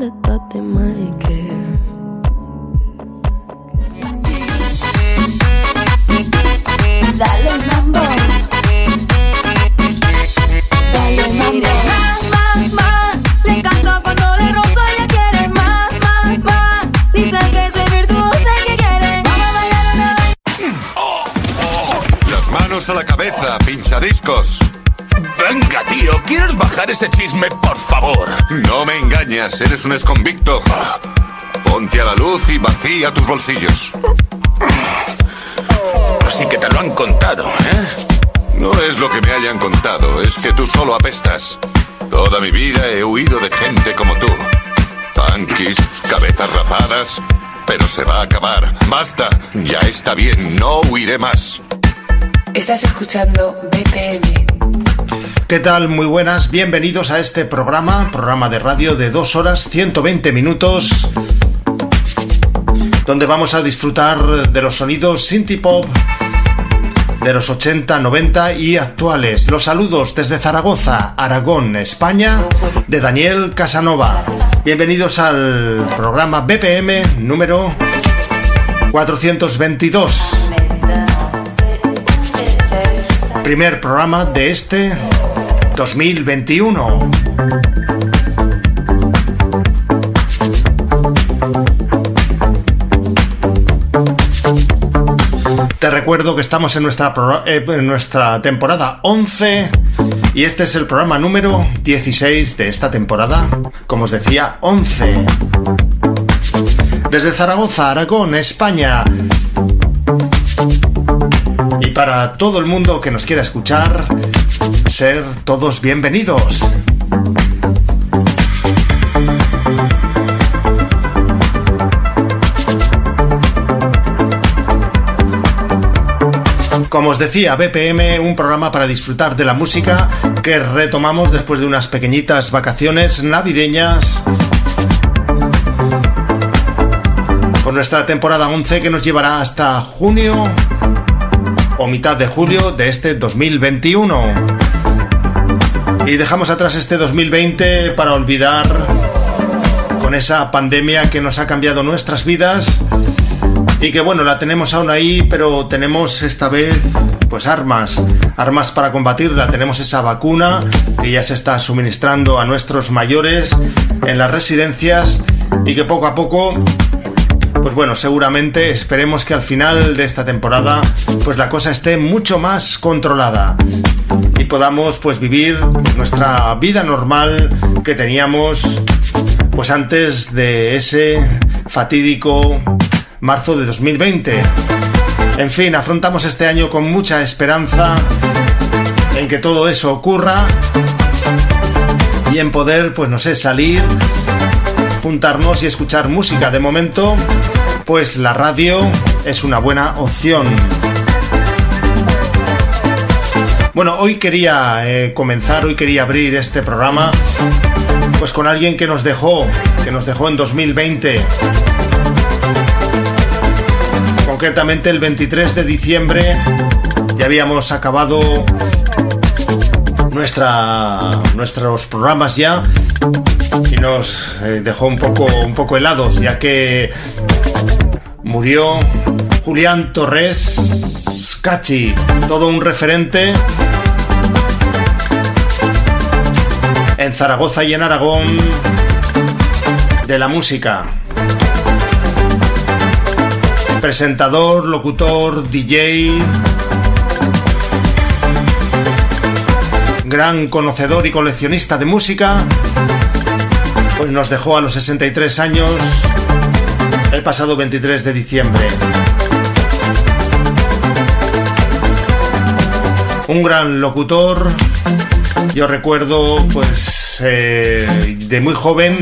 they thought they might care. Dale mambo. Dale mambo. Más, más, más. Le encanta cuando le rozo y ella quiere más, más, más. Dice que soy virtuosa y que quiere. Vamos a bailar una Las manos a la cabeza, pinchadiscos. Venga, tío, ¿quieres bajar ese chisme, por favor? No me engañas, eres un esconvicto. Ponte a la luz y vacía tus bolsillos. Así que te lo han contado, ¿eh? No es lo que me hayan contado, es que tú solo apestas. Toda mi vida he huido de gente como tú. Punkis, cabezas rapadas. Pero se va a acabar. Basta, ya está bien, no huiré más. Estás escuchando BPM. ¿Qué tal? Muy buenas, bienvenidos a este programa, programa de radio de 2 horas 120 minutos, donde vamos a disfrutar de los sonidos synth pop de los 80, 90 y actuales. Los saludos desde Zaragoza, Aragón, España, de Daniel Casanova. Bienvenidos al programa BPM número 422. Primer programa de este 2021. Te recuerdo que estamos en nuestra, eh, en nuestra temporada 11 y este es el programa número 16 de esta temporada, como os decía, 11. Desde Zaragoza, Aragón, España. Para todo el mundo que nos quiera escuchar, ser todos bienvenidos. Como os decía, BPM, un programa para disfrutar de la música que retomamos después de unas pequeñitas vacaciones navideñas con nuestra temporada 11 que nos llevará hasta junio o mitad de julio de este 2021. Y dejamos atrás este 2020 para olvidar con esa pandemia que nos ha cambiado nuestras vidas y que bueno, la tenemos aún ahí, pero tenemos esta vez pues armas, armas para combatirla. Tenemos esa vacuna que ya se está suministrando a nuestros mayores en las residencias y que poco a poco pues bueno, seguramente esperemos que al final de esta temporada pues la cosa esté mucho más controlada y podamos pues vivir nuestra vida normal que teníamos pues antes de ese fatídico marzo de 2020. En fin, afrontamos este año con mucha esperanza en que todo eso ocurra y en poder pues no sé, salir juntarnos y escuchar música. De momento, pues la radio es una buena opción. Bueno, hoy quería eh, comenzar, hoy quería abrir este programa, pues con alguien que nos dejó, que nos dejó en 2020. Concretamente el 23 de diciembre ya habíamos acabado nuestra, nuestros programas ya y nos eh, dejó un poco, un poco helados, ya que murió Julián Torres Cachi, todo un referente en Zaragoza y en Aragón de la música. Presentador, locutor, DJ, gran conocedor y coleccionista de música, nos dejó a los 63 años el pasado 23 de diciembre. Un gran locutor, yo recuerdo pues eh, de muy joven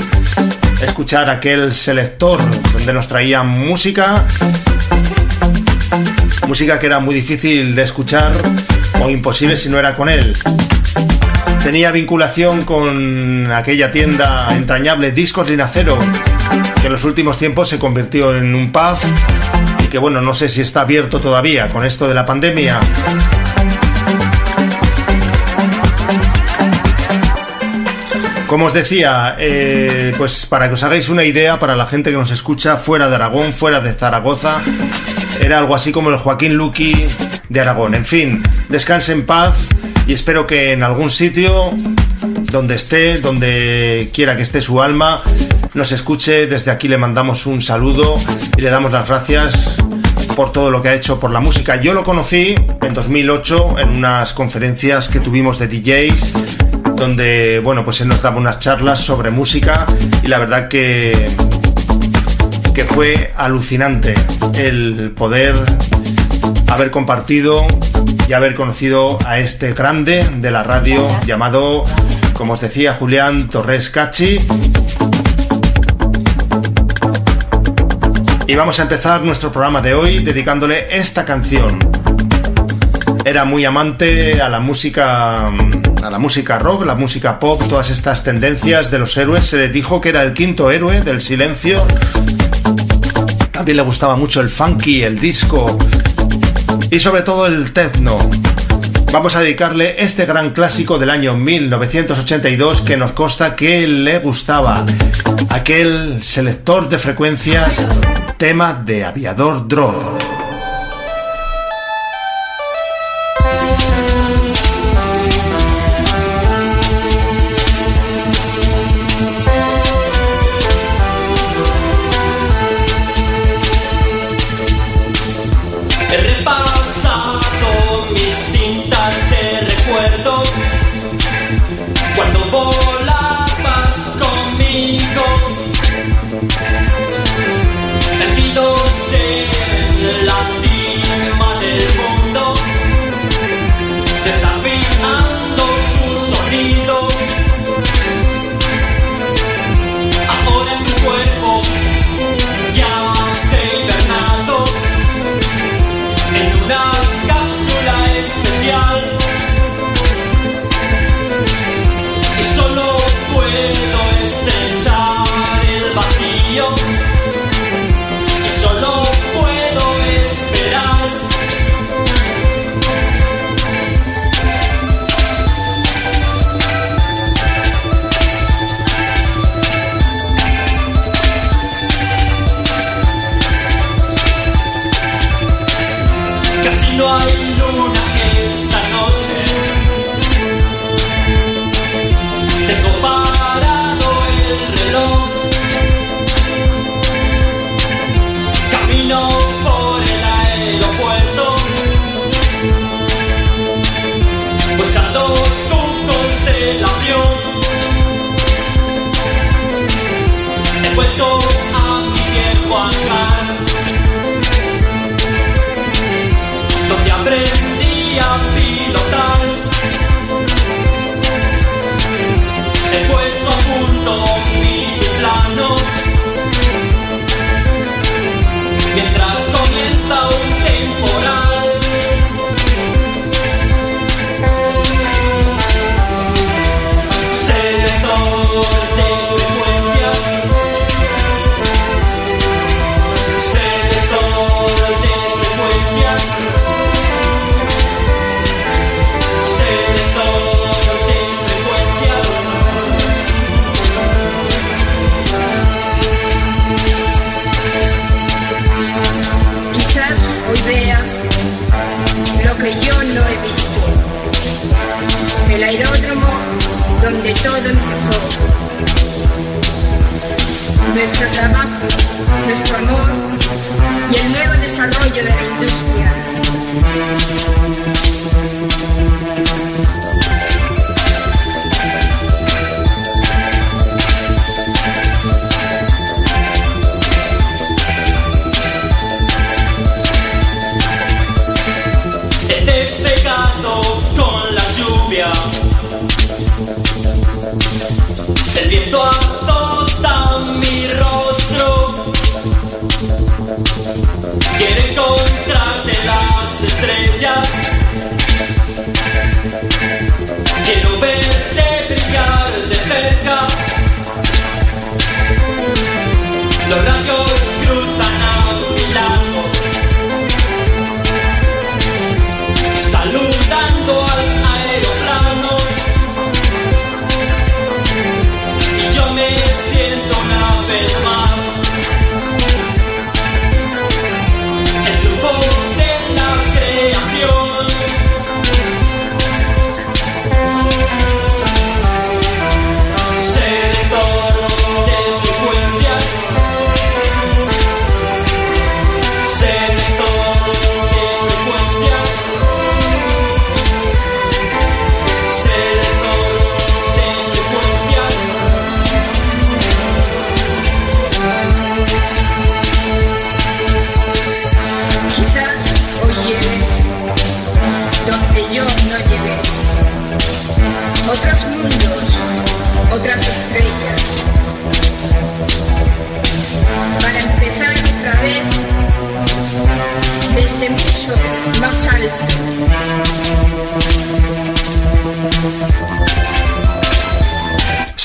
escuchar aquel selector donde nos traía música, música que era muy difícil de escuchar o imposible si no era con él. Tenía vinculación con aquella tienda entrañable Discos Linacero, que en los últimos tiempos se convirtió en un pub y que bueno, no sé si está abierto todavía con esto de la pandemia. Como os decía, eh, pues para que os hagáis una idea, para la gente que nos escucha fuera de Aragón, fuera de Zaragoza, era algo así como el Joaquín Luqui de Aragón. En fin, descanse en paz y espero que en algún sitio, donde esté, donde quiera que esté su alma, nos escuche. Desde aquí le mandamos un saludo y le damos las gracias por todo lo que ha hecho por la música. Yo lo conocí en 2008 en unas conferencias que tuvimos de DJs donde, bueno, pues él nos daba unas charlas sobre música y la verdad que, que fue alucinante el poder haber compartido y haber conocido a este grande de la radio llamado, como os decía, Julián Torres Cachi. Y vamos a empezar nuestro programa de hoy dedicándole esta canción. Era muy amante a la música a la música rock, la música pop, todas estas tendencias de los héroes. Se le dijo que era el quinto héroe del silencio. También le gustaba mucho el funky, el disco y sobre todo el techno. Vamos a dedicarle este gran clásico del año 1982 que nos consta que le gustaba. Aquel selector de frecuencias, tema de Aviador Drop. nuestro trabajo, nuestro amor y el nuevo desarrollo de la industria.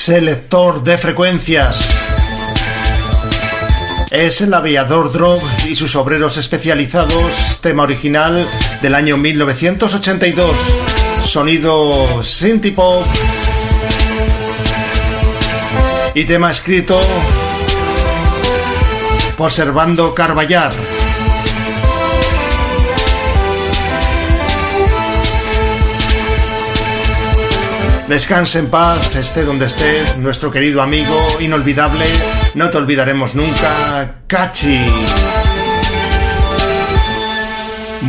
selector de frecuencias. Es el aviador Drog y sus obreros especializados, tema original del año 1982. Sonido synthpop y tema escrito por Servando Carballar. Descanse en paz, esté donde estés, nuestro querido amigo inolvidable, no te olvidaremos nunca, Cachi.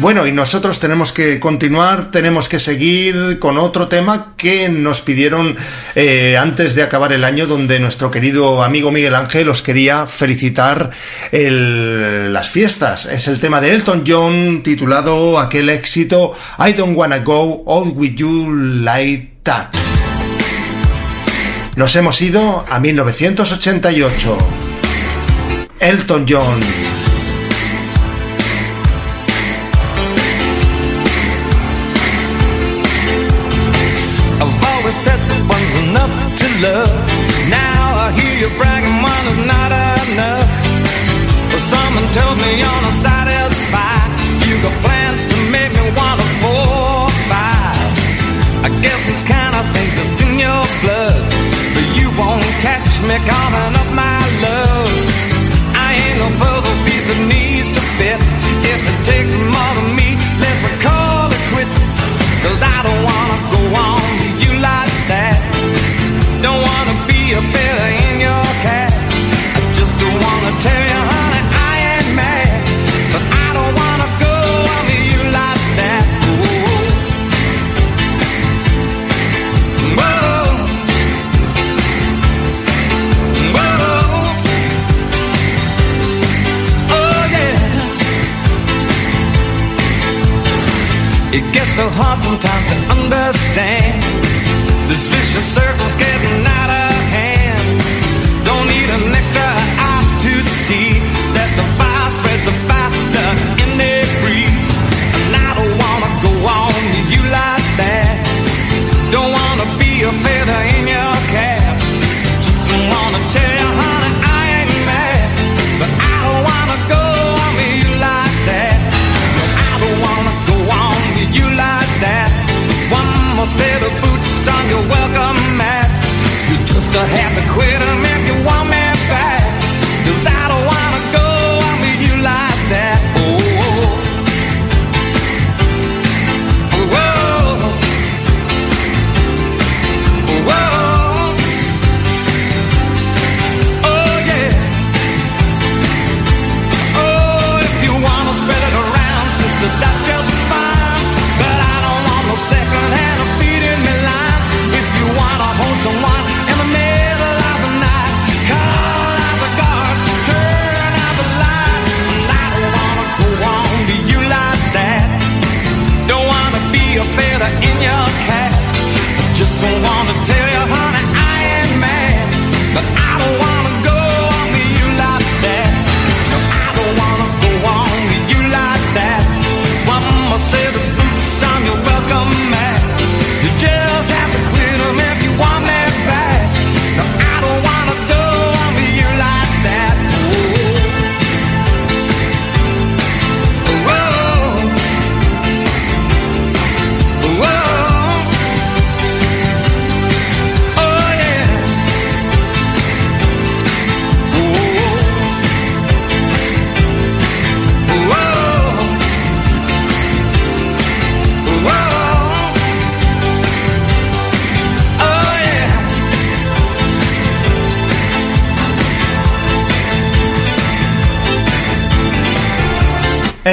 Bueno, y nosotros tenemos que continuar, tenemos que seguir con otro tema que nos pidieron eh, antes de acabar el año, donde nuestro querido amigo Miguel Ángel os quería felicitar las fiestas. Es el tema de Elton John titulado aquel éxito I Don't Wanna Go Out With You Like That. Nos hemos ido a 1988. Elton John.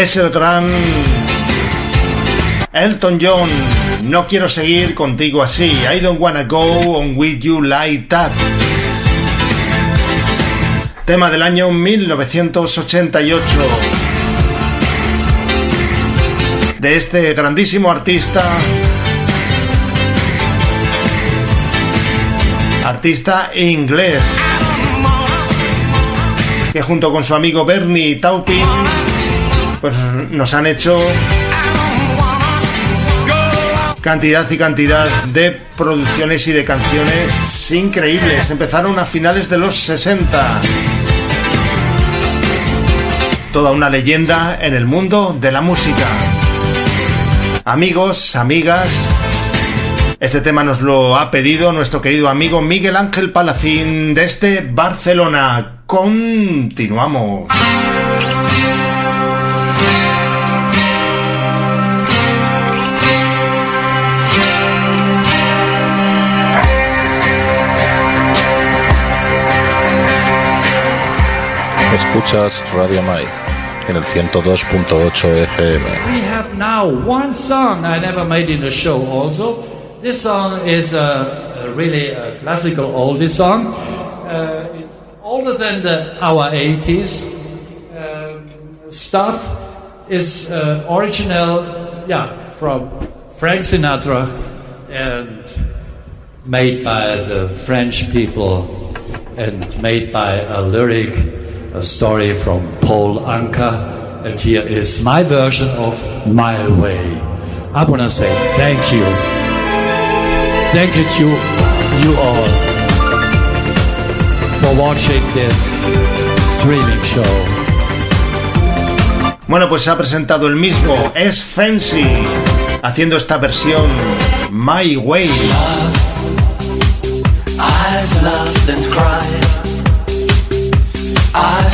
es el gran Elton John. No quiero seguir contigo así. I don't wanna go on with you like that. Tema del año 1988. De este grandísimo artista. Artista inglés. Que junto con su amigo Bernie Taupin pues nos han hecho cantidad y cantidad de producciones y de canciones increíbles. Empezaron a finales de los 60. Toda una leyenda en el mundo de la música. Amigos, amigas, este tema nos lo ha pedido nuestro querido amigo Miguel Ángel Palacín desde Barcelona. Continuamos. Escuchas Radio Mai en el 102.8 FM. We have now one song I never made in the show also. This song is a, a really a classical oldie song. Uh, it's older than the, our 80s um, stuff. is uh, original, yeah, from Frank Sinatra and made by the French people and made by a lyric, a story from Paul Anka. And here is my version of My Way. I want to say thank you. Thank you to you all for watching this streaming show. Bueno, pues se ha presentado el mismo, es Fancy, haciendo esta versión My Way. I've laughed and cried.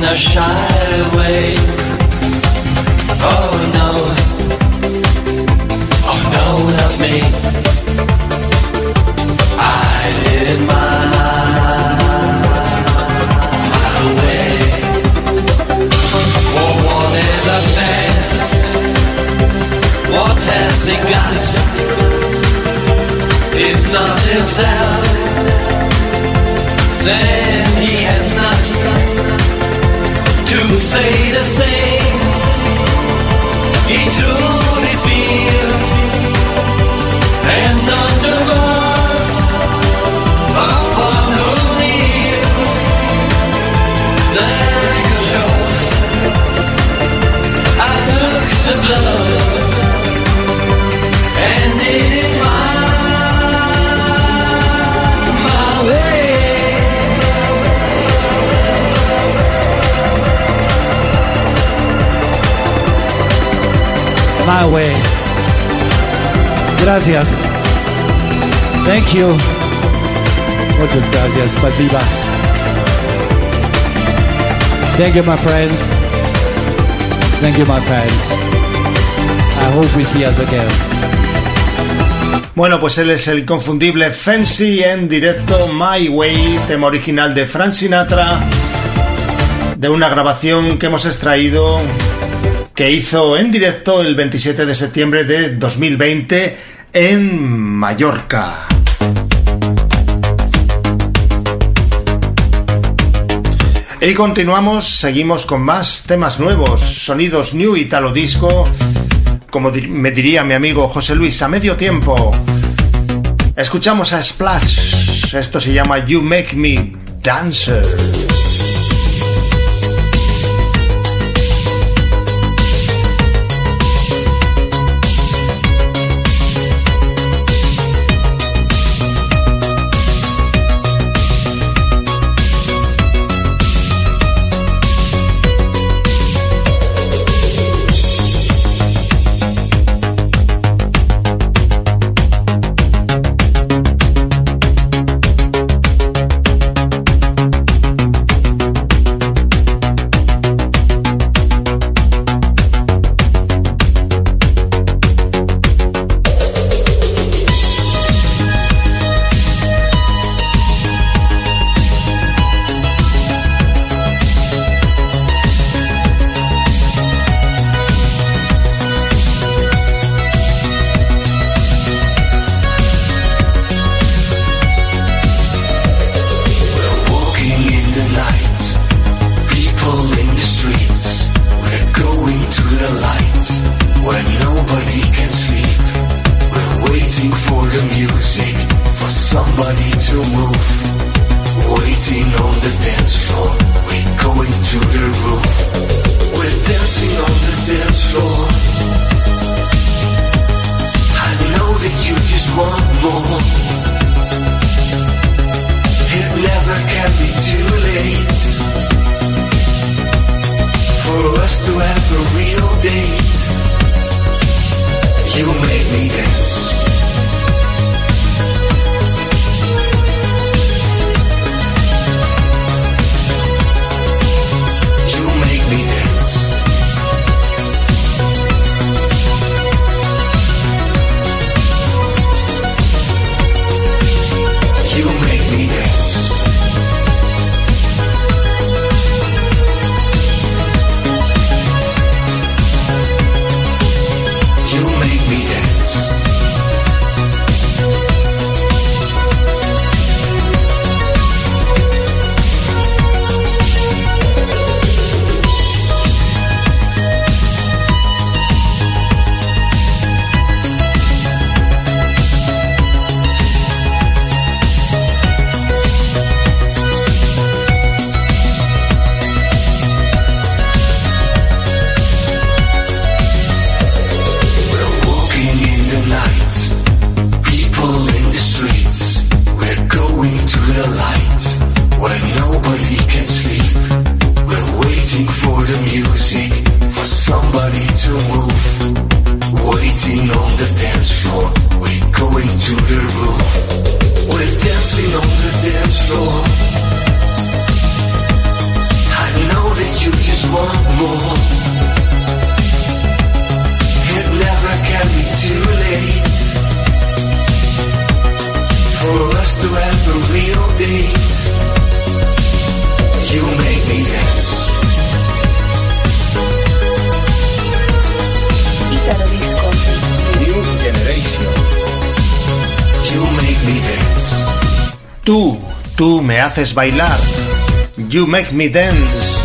in a shy way. Oh no, oh no, not me. I did my, way. For what is a? What has he got? If not himself, then he has not say the same. He truly Gracias. Thank you. Muchas gracias. Spasiba. Thank you, my friends. Thank you, my fans. I hope we see us again. Bueno, pues él es el inconfundible Fancy en directo My Way, tema original de Frank Sinatra, de una grabación que hemos extraído que hizo en directo el 27 de septiembre de 2020 en Mallorca. Y continuamos, seguimos con más temas nuevos, sonidos new italo disco, como me diría mi amigo José Luis, a medio tiempo. Escuchamos a Splash, esto se llama You Make Me Dancer. Bailar. You make me dance.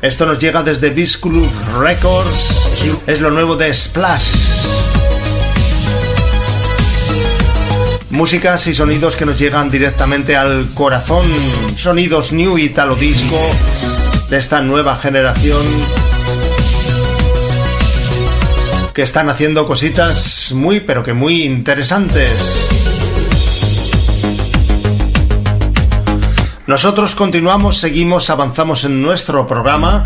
Esto nos llega desde Beast Records. Es lo nuevo de Splash. Músicas y sonidos que nos llegan directamente al corazón. Sonidos new italo disco de esta nueva generación que están haciendo cositas muy pero que muy interesantes. Nosotros continuamos, seguimos, avanzamos en nuestro programa.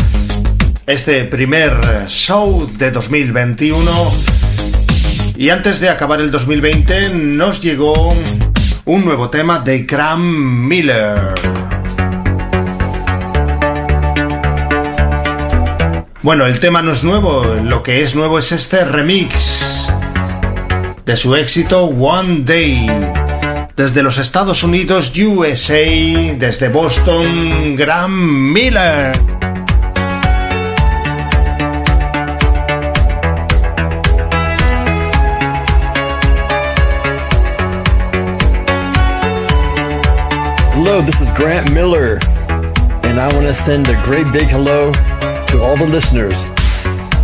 Este primer show de 2021. Y antes de acabar el 2020 nos llegó un nuevo tema de Graham Miller. Bueno, el tema no es nuevo, lo que es nuevo es este remix de su éxito One Day. Desde los Estados Unidos, USA, desde Boston, Graham Miller. Hello, this is Grant Miller, and I want to send a great big hello to all the listeners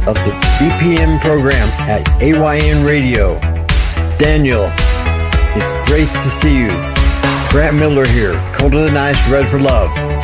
of the BPM program at AYN Radio. Daniel, it's great to see you. Grant Miller here, Cold to the Nice, Red for Love.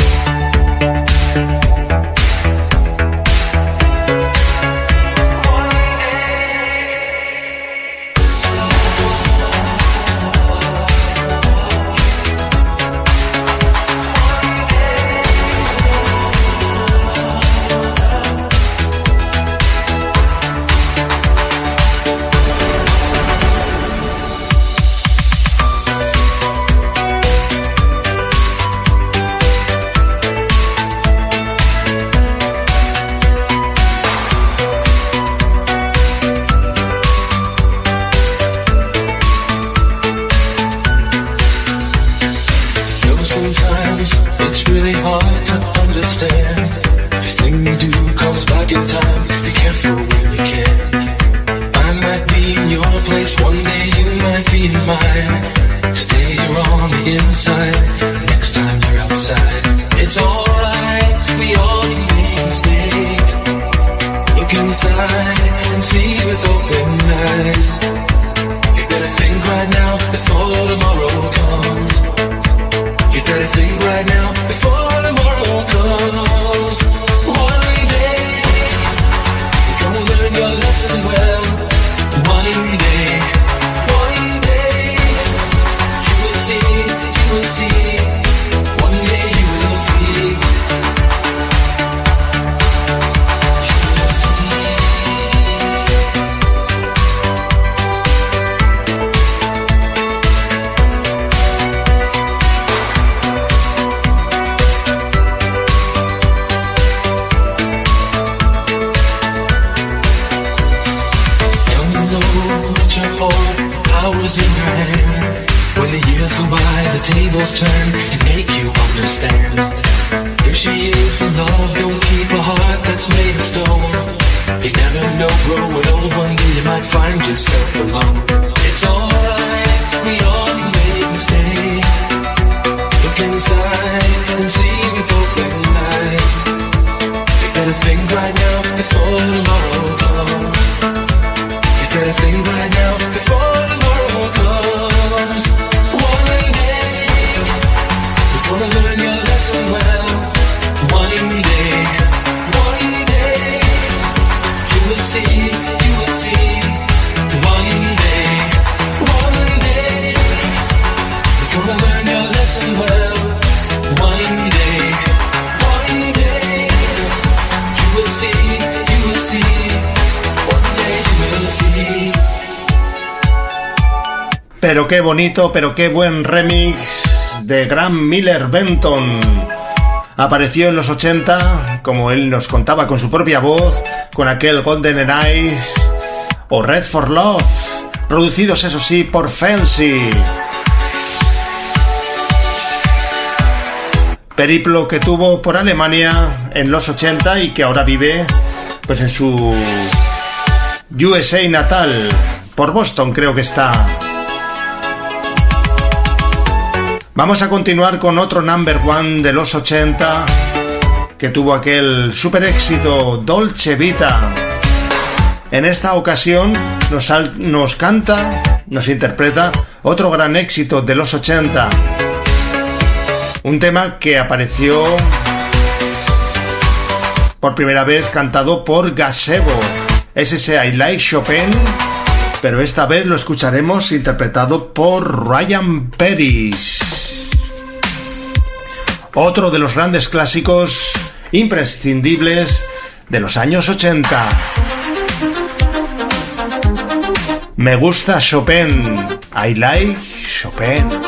Bonito, pero qué buen remix de Graham Miller Benton. Apareció en los 80, como él nos contaba con su propia voz, con aquel Golden Eyes o Red for Love, producidos eso sí por Fancy. Periplo que tuvo por Alemania en los 80 y que ahora vive pues en su USA natal, por Boston creo que está. Vamos a continuar con otro number one de los 80 que tuvo aquel super éxito Dolce Vita. En esta ocasión nos, nos canta, nos interpreta otro gran éxito de los 80. Un tema que apareció por primera vez cantado por Gazebo. Es ese I Like Chopin, pero esta vez lo escucharemos interpretado por Ryan Peris. Otro de los grandes clásicos imprescindibles de los años 80. Me gusta Chopin. I like Chopin.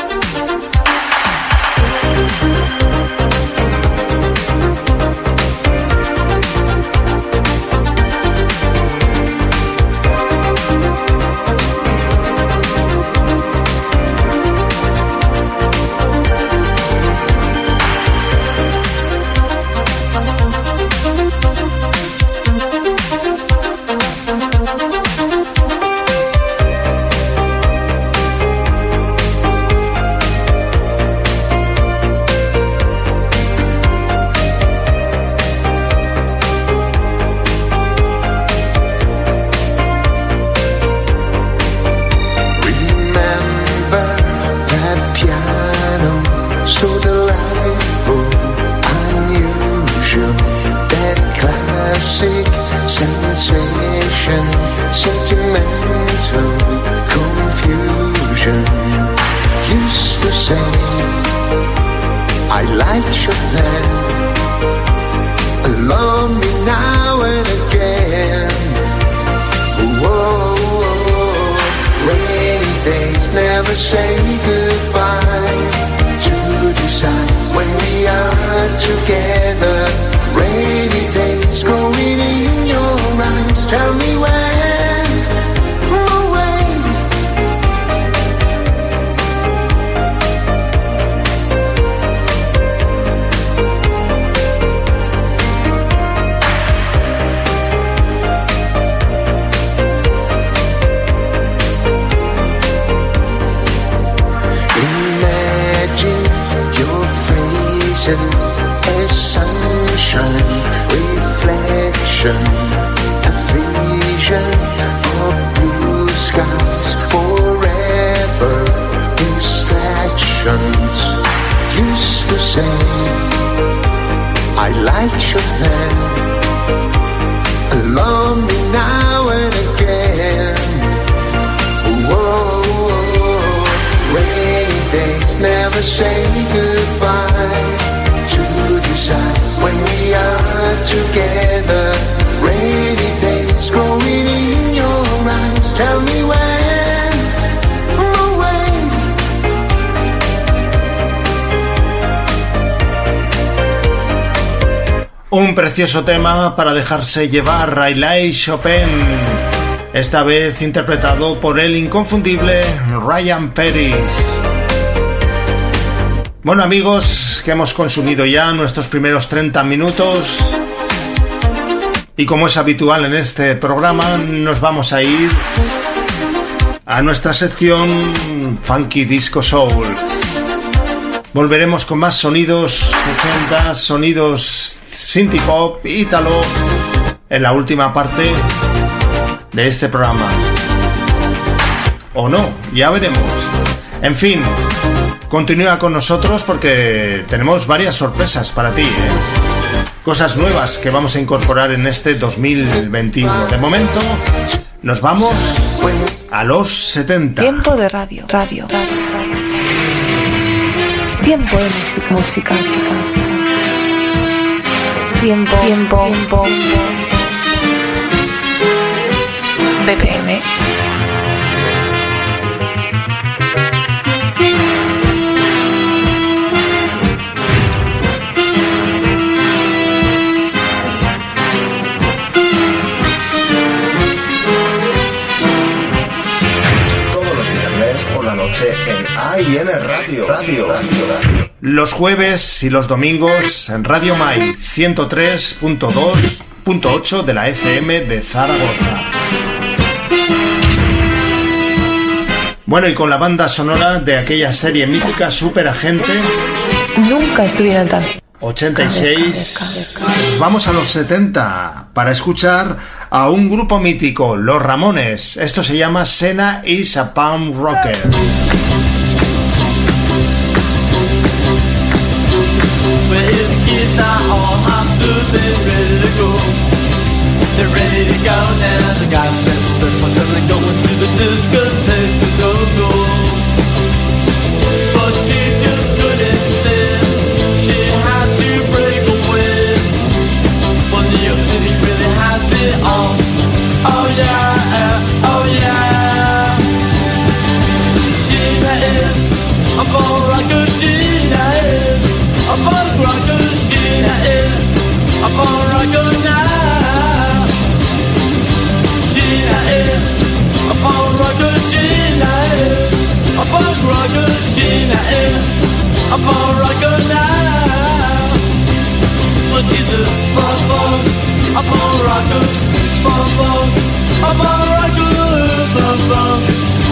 Sensation, sentimental confusion. Used to say, I like Chopin. Love me now and again. Whoa, rainy days never say goodbye. To decide when we are together. I like Chopin. Un precioso tema para dejarse llevar Riley Chopin. Esta vez interpretado por el inconfundible Ryan Paris. Bueno amigos, que hemos consumido ya nuestros primeros 30 minutos. Y como es habitual en este programa, nos vamos a ir a nuestra sección Funky Disco Soul. Volveremos con más sonidos 80, sonidos synth pop, ítalo, en la última parte de este programa. O no, ya veremos. En fin, continúa con nosotros porque tenemos varias sorpresas para ti. ¿eh? Cosas nuevas que vamos a incorporar en este 2021. De momento, nos vamos a los 70. Tiempo de radio, radio, radio, radio. Tiempo de música, música, música, música. Tiempo, tiempo, tiempo. BPM. En AIN Radio. Radio, radio, radio. Los jueves y los domingos en Radio Mai 103.2.8 de la FM de Zaragoza. Bueno, y con la banda sonora de aquella serie mítica Super Agente Nunca estuvieron tan. 86. Nos Vamos a los 70 para escuchar a un grupo mítico, Los Ramones. Esto se llama Sena is a Palm Rocker. Kids are all hopped up and ready to go, they're ready to go now. They got that I'm upon Rutger now. But she's a bum bum upon Rutger, bum bum I'm upon Rutger, bum bum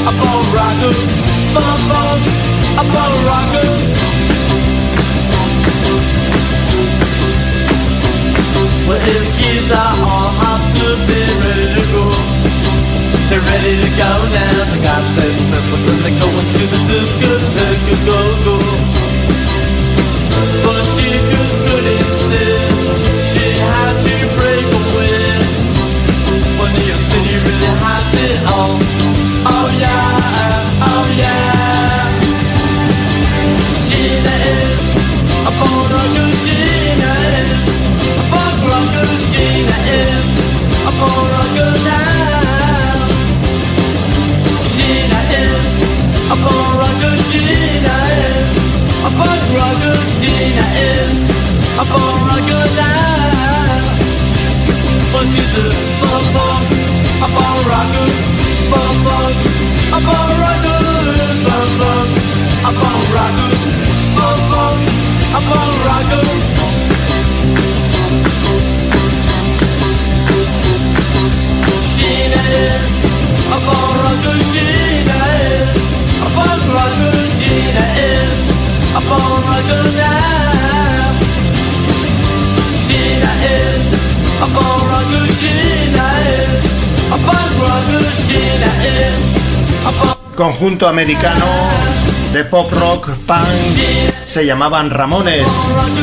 upon Rutger, bum bum upon Rutger. Well, if kids are all have to be ready to go. They're ready to go now. They got their symbols and they're going to the discotheque. Go, go. Rocker. Sheena is a bone rocker. Sheena is a bone rocker now. But she's a bum bum, a bone rocker, bum bum, a bone rocker, bum bum, a bone rocker, bum bum, a bone rocker. Sheena is a Conjunto americano de pop rock punk se llamaban Ramones,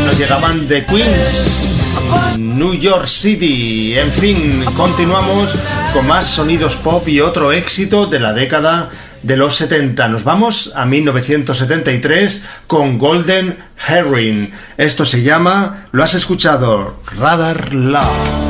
nos llegaban de Queens, New York City, en fin, continuamos con más sonidos pop y otro éxito de la década de los 70. Nos vamos a 1973 con Golden Herring. Esto se llama, lo has escuchado, Radar Love.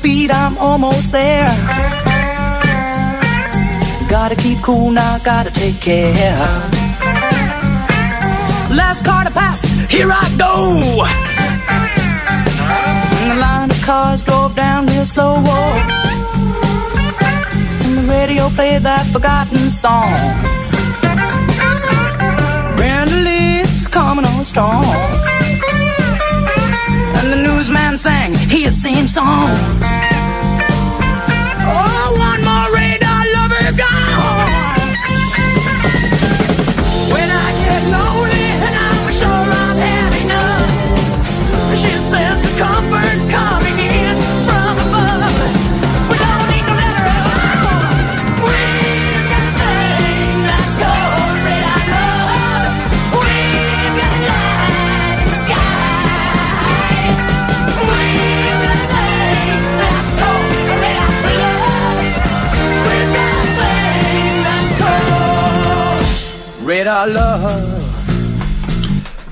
speed, I'm almost there. Gotta keep cool now, gotta take care. Last car to pass, here I go. And the line of cars drove down real slow. And the radio played that forgotten song. Brenda Lee's coming on strong sang his same song.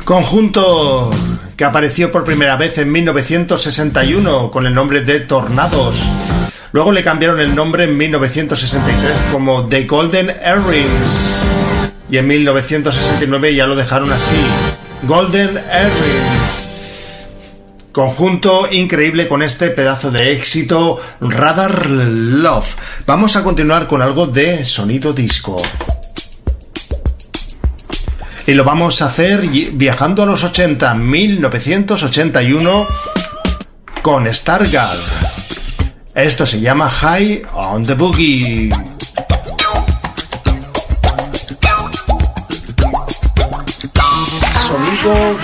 Conjunto que apareció por primera vez en 1961 con el nombre de Tornados. Luego le cambiaron el nombre en 1963 como The Golden Earrings. Y en 1969 ya lo dejaron así. Golden Earrings. Conjunto increíble con este pedazo de éxito Radar Love. Vamos a continuar con algo de sonido disco y lo vamos a hacer viajando a los 80, 1981, con Stargirl. Esto se llama High on the Boogie. Sonido.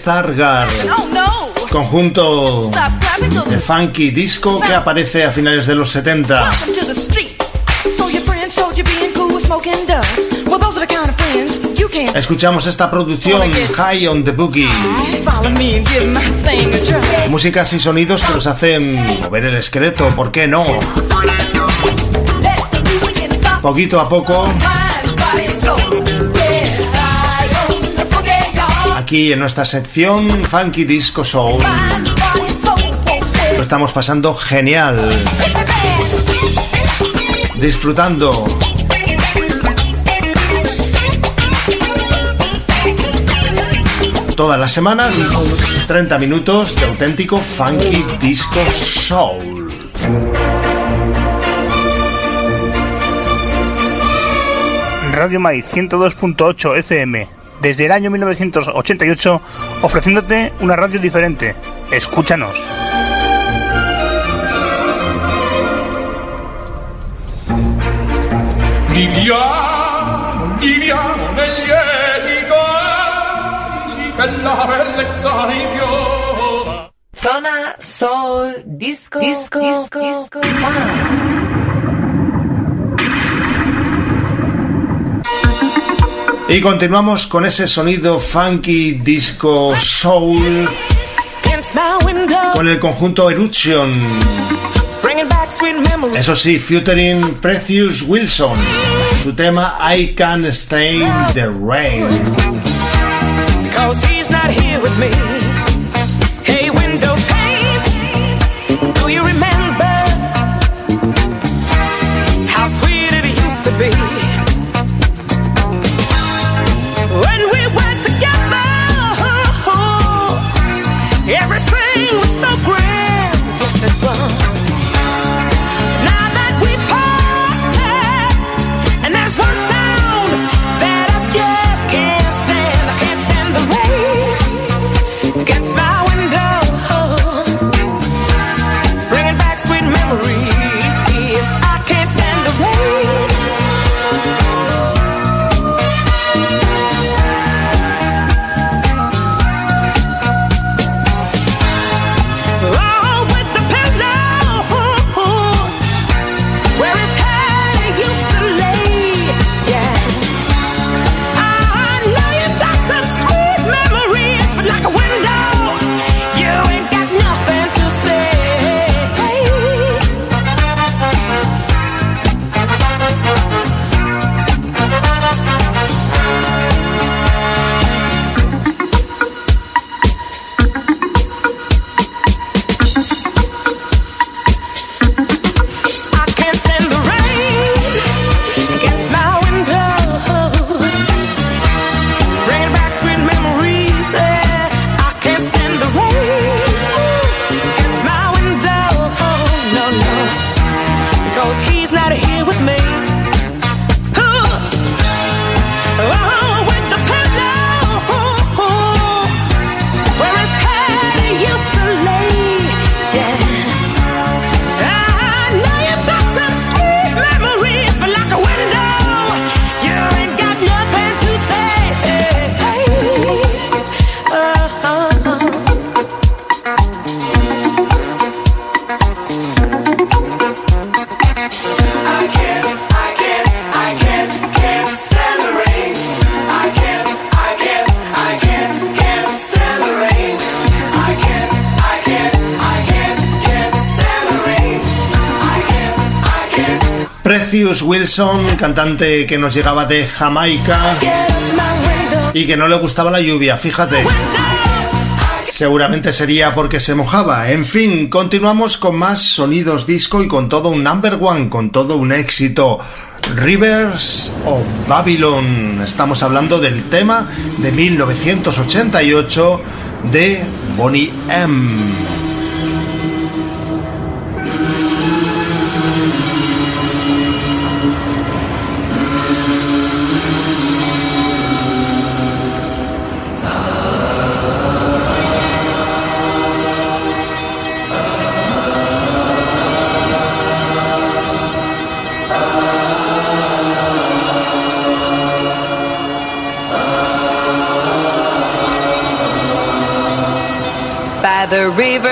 Stargar, conjunto de funky disco que aparece a finales de los 70. Escuchamos esta producción High on the Boogie. Músicas y sonidos que nos hacen mover el esqueleto, ¿por qué no? Poquito a poco aquí en nuestra sección Funky Disco Soul. Lo estamos pasando genial. Disfrutando. Todas las semanas 30 minutos de auténtico funky disco soul. Radio Mai 102.8 FM desde el año 1988 ofreciéndote una radio diferente. Escúchanos. Viviamo, viviamo negli edifici che la bellezza rifiora. Zona Soul Disco Disco Disco, disco, disco. Ah. Y continuamos con ese sonido funky disco soul con el conjunto Eruption. Eso sí, featuring Precious Wilson. Su tema I Can Stay in the Rain. Wilson, cantante que nos llegaba de Jamaica y que no le gustaba la lluvia, fíjate. Seguramente sería porque se mojaba. En fin, continuamos con más sonidos disco y con todo un number one, con todo un éxito. Rivers o Babylon. Estamos hablando del tema de 1988 de Bonnie M. the river.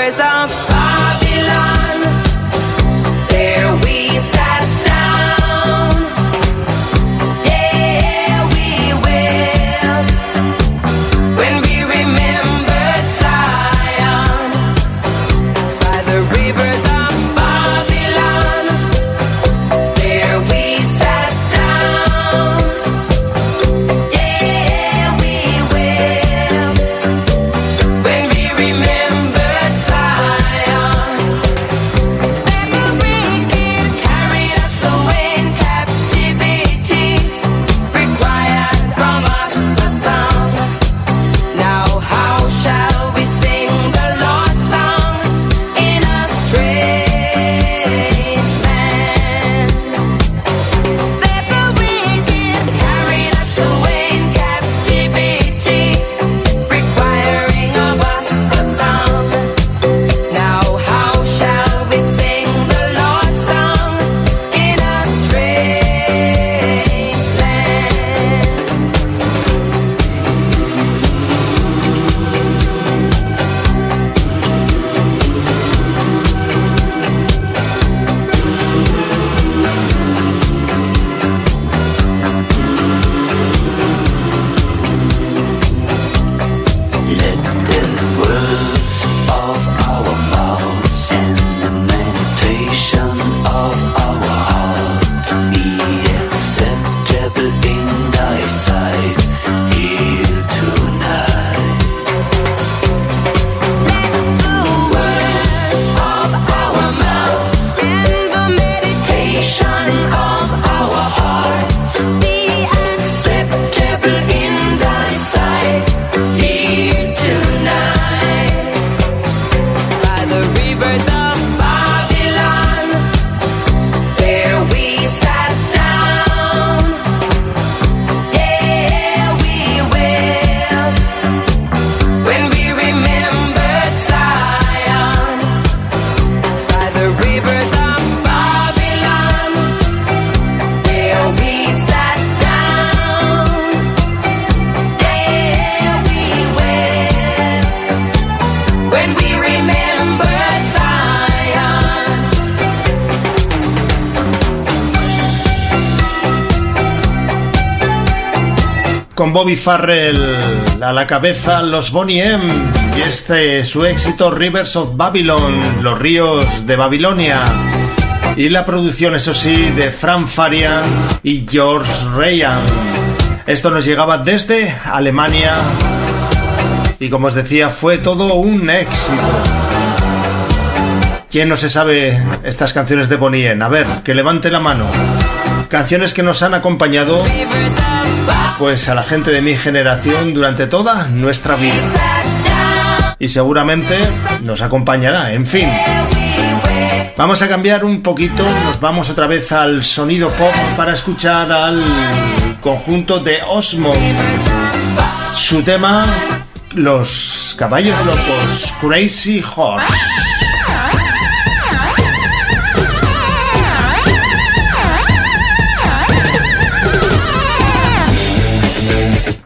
Bobby Farrell a la cabeza los Bonnie M y este su éxito Rivers of Babylon, los ríos de Babilonia. Y la producción, eso sí, de Fran Farian y George Ryan. Esto nos llegaba desde Alemania y como os decía, fue todo un éxito. ¿Quién no se sabe estas canciones de Bonnie M? A ver, que levante la mano. Canciones que nos han acompañado pues a la gente de mi generación durante toda nuestra vida. Y seguramente nos acompañará, en fin. Vamos a cambiar un poquito, nos vamos otra vez al sonido pop para escuchar al conjunto de Osmo. Su tema, Los caballos locos, Crazy Horse.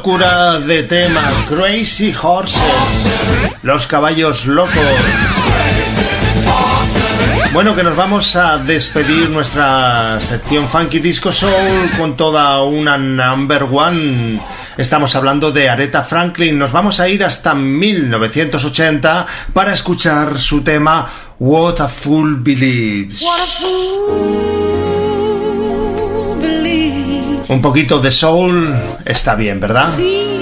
locura de tema, Crazy Horses, los caballos locos. Bueno, que nos vamos a despedir nuestra sección Funky Disco Soul con toda una number one. Estamos hablando de Aretha Franklin. Nos vamos a ir hasta 1980 para escuchar su tema What a Fool Believes. What a fool believes. Un poquito de soul está bien, ¿verdad? He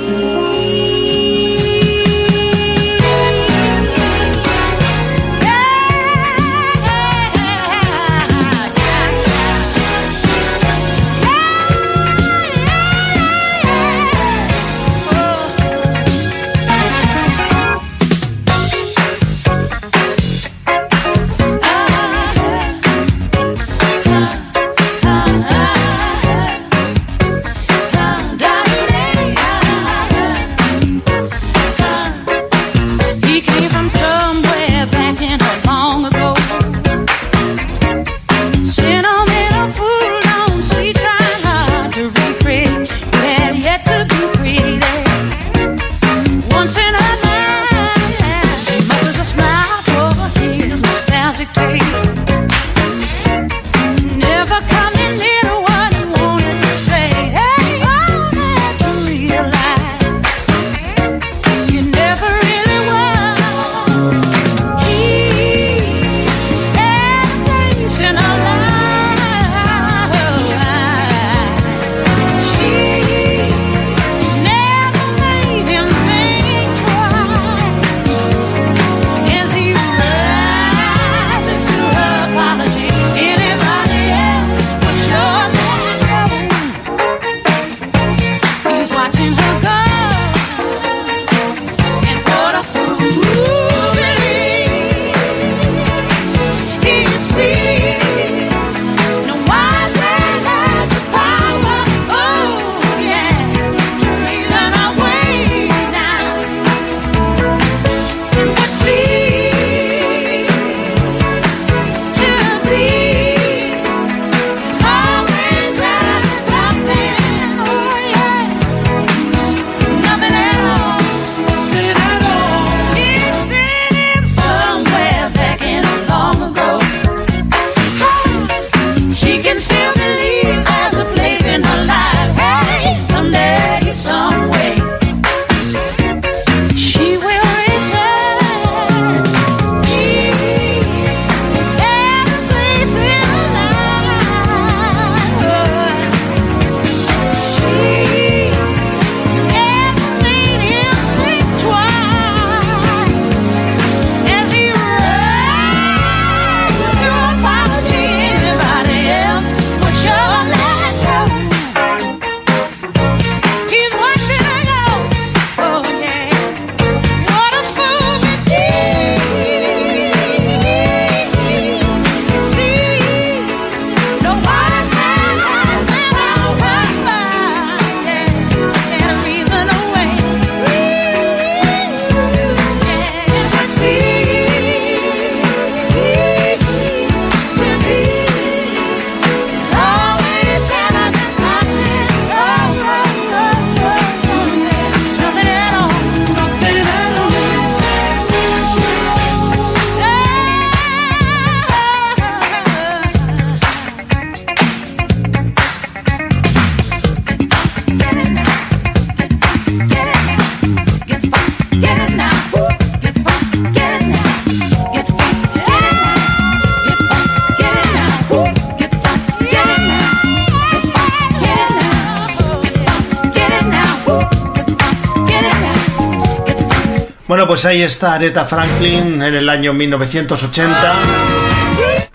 pues ahí está Aretha Franklin en el año 1980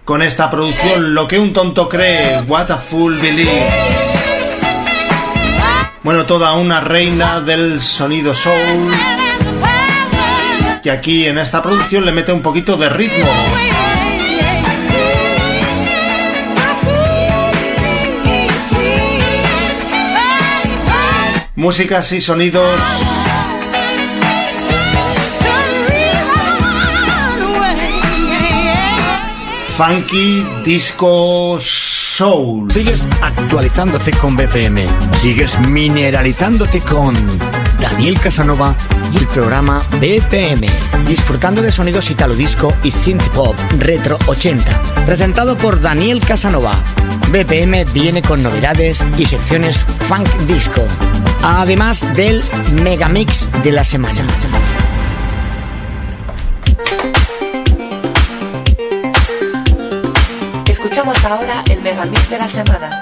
con esta producción Lo que un tonto cree, What a Fool Believes. Bueno, toda una reina del sonido soul que aquí en esta producción le mete un poquito de ritmo. Músicas y sonidos funky, disco, soul. Sigues actualizándote con BPM. Sigues mineralizándote con Daniel Casanova y el programa BPM. Disfrutando de sonidos italo disco y synth pop retro 80. Presentado por Daniel Casanova. BPM viene con novedades y secciones funk disco. Además del megamix de la semana. Escuchamos ahora el megamix de la semana.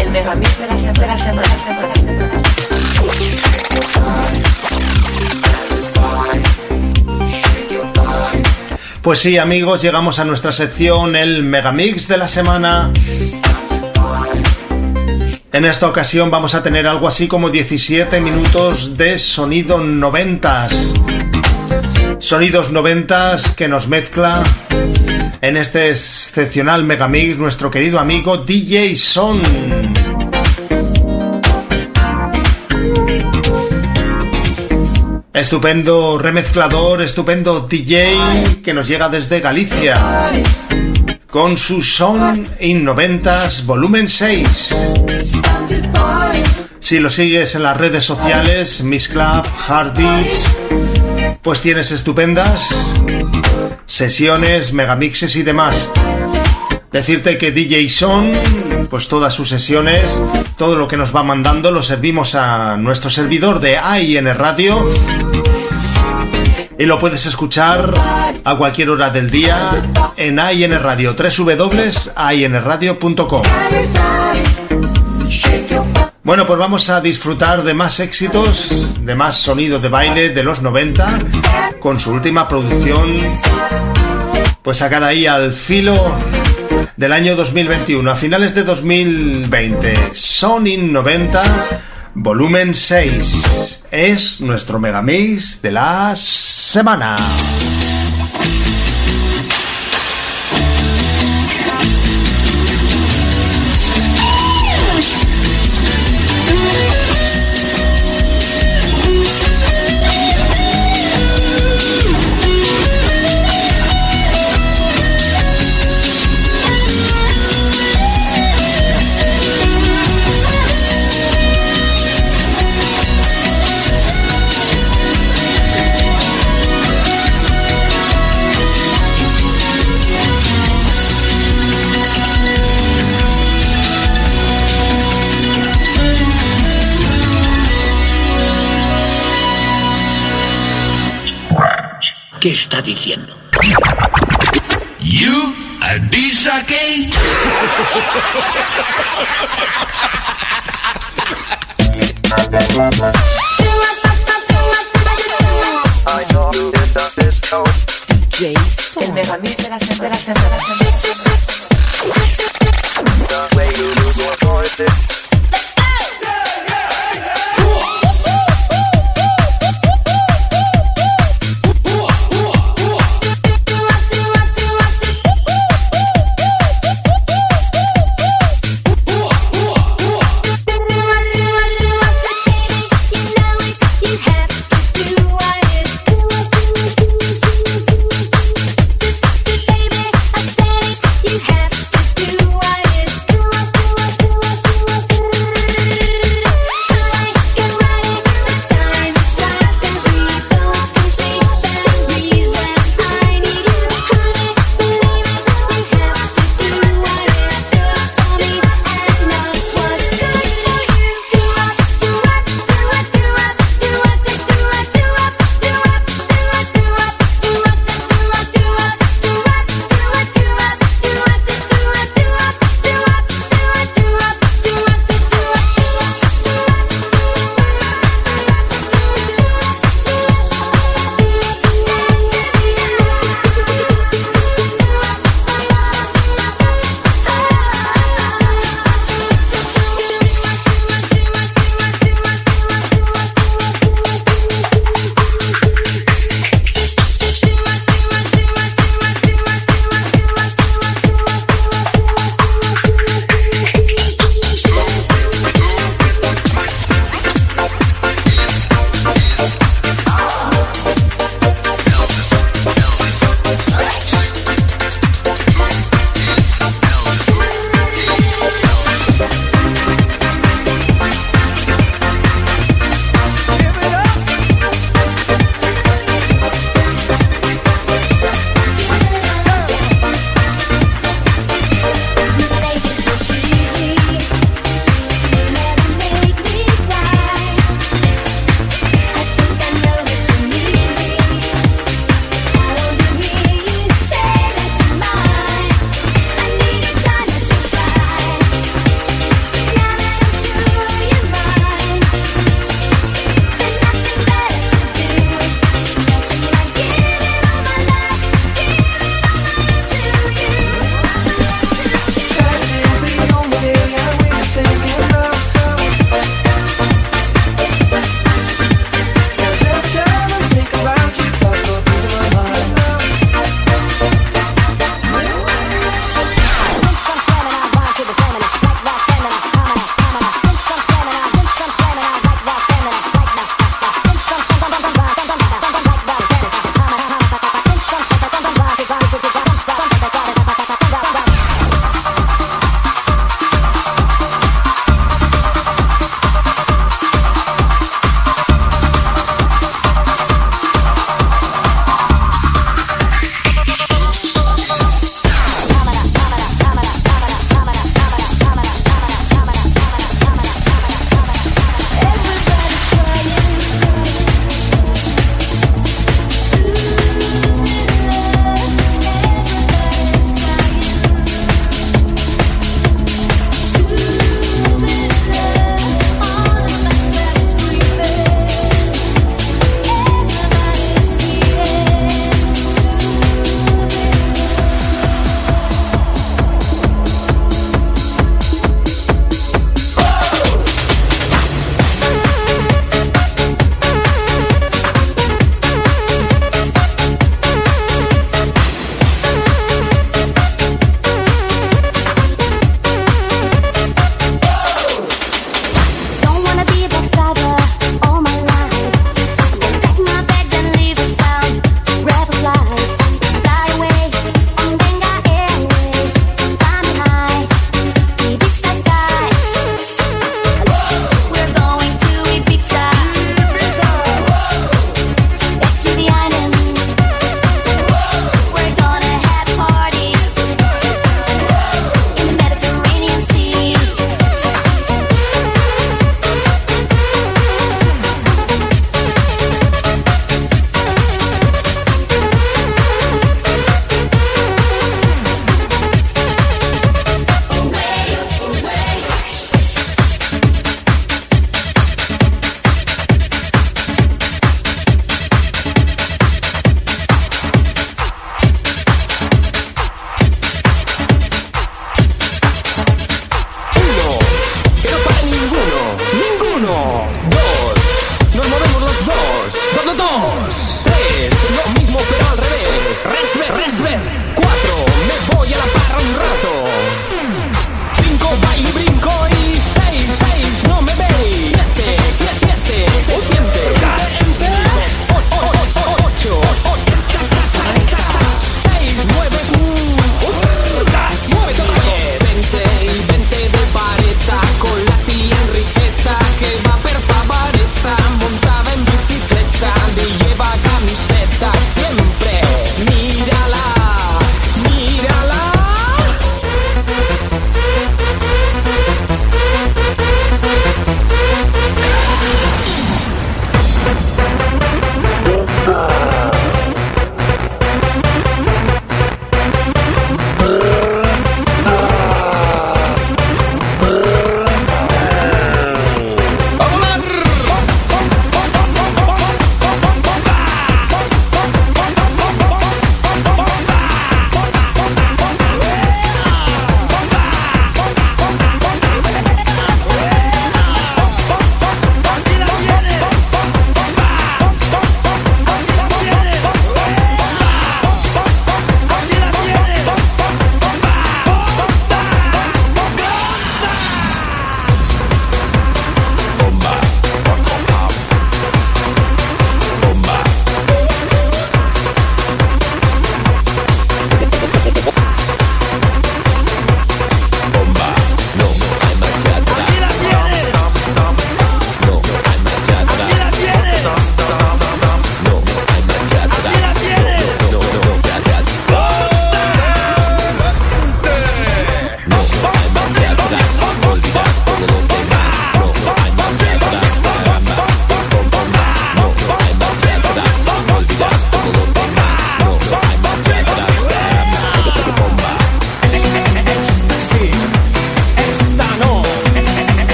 El megamix de la semana, semana, semana, semana. Pues sí, amigos, llegamos a nuestra sección, el megamix de la semana. En esta ocasión vamos a tener algo así como 17 minutos de sonido noventas. Sonidos noventas que nos mezcla en este excepcional megamix nuestro querido amigo DJ Son. Estupendo remezclador, estupendo DJ que nos llega desde Galicia con su Son in 90s volumen 6. Si lo sigues en las redes sociales, Miss Club, Hardys, pues tienes estupendas sesiones, megamixes y demás. Decirte que DJ Son, pues todas sus sesiones, todo lo que nos va mandando lo servimos a nuestro servidor de AIN Radio y lo puedes escuchar a cualquier hora del día en AIN Radio, www.ainradio.com. Bueno, pues vamos a disfrutar de más éxitos, de más sonidos de baile de los 90, con su última producción, pues sacada ahí al filo del año 2021, a finales de 2020. Sony 90, volumen 6. Es nuestro megamix de la semana. ¿Qué está diciendo? You a disake? El megamix de la semana, de la semana,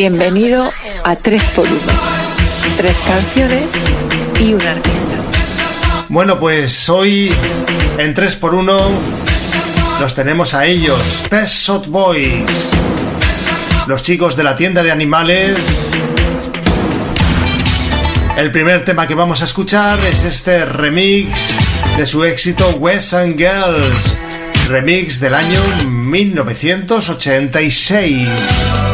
Bienvenido a 3x1. Tres canciones y un artista. Bueno, pues hoy en 3x1 los tenemos a ellos, Pet Shop Boys. Los chicos de la tienda de animales. El primer tema que vamos a escuchar es este remix de su éxito West and Girls. Remix del año 1986.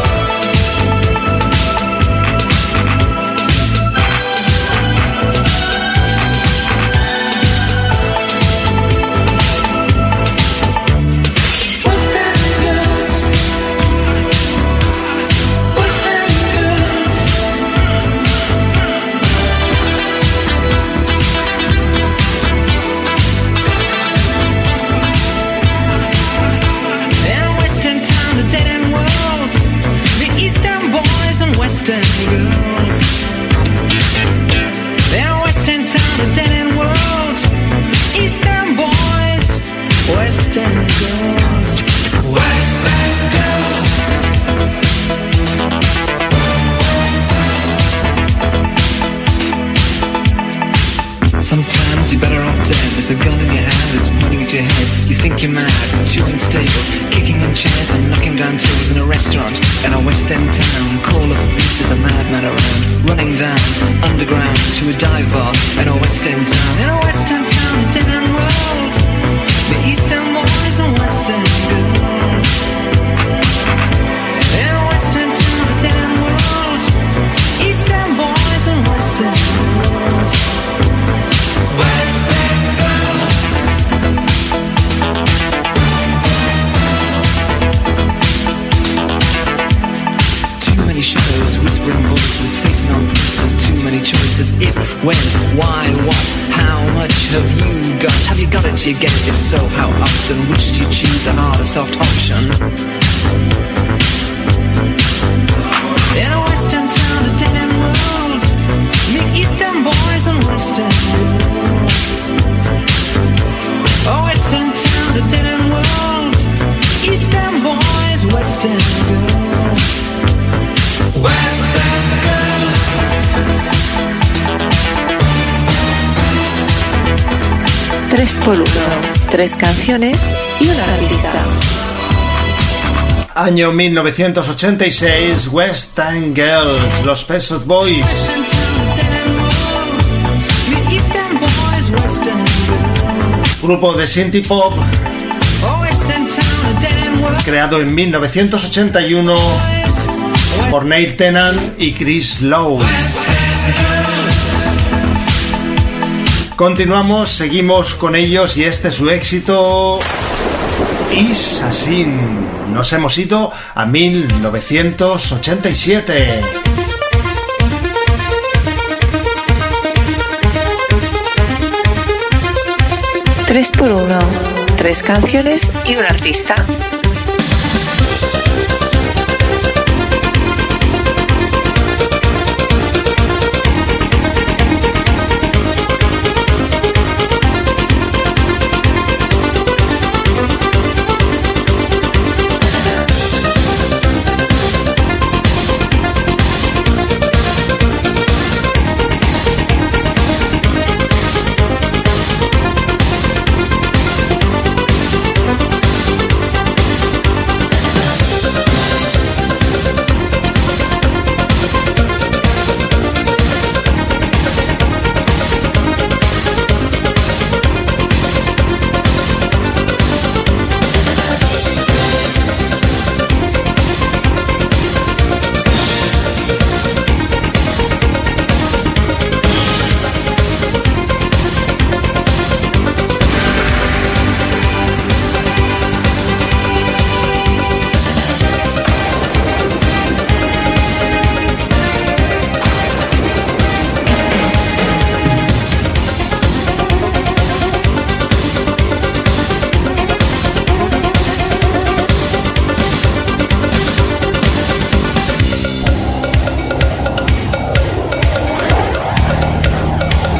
3 por 1. Tres canciones y un artista. Año 1986, West End Girls, los Pet Shop Boys. Grupo de Synthie Pop creado en 1981 por Neil Tennant y Chris Lowe. Continuamos, seguimos con ellos y este es su éxito. Is así. Nos hemos ido a 1987. Tres por 1. Tres canciones y un artista.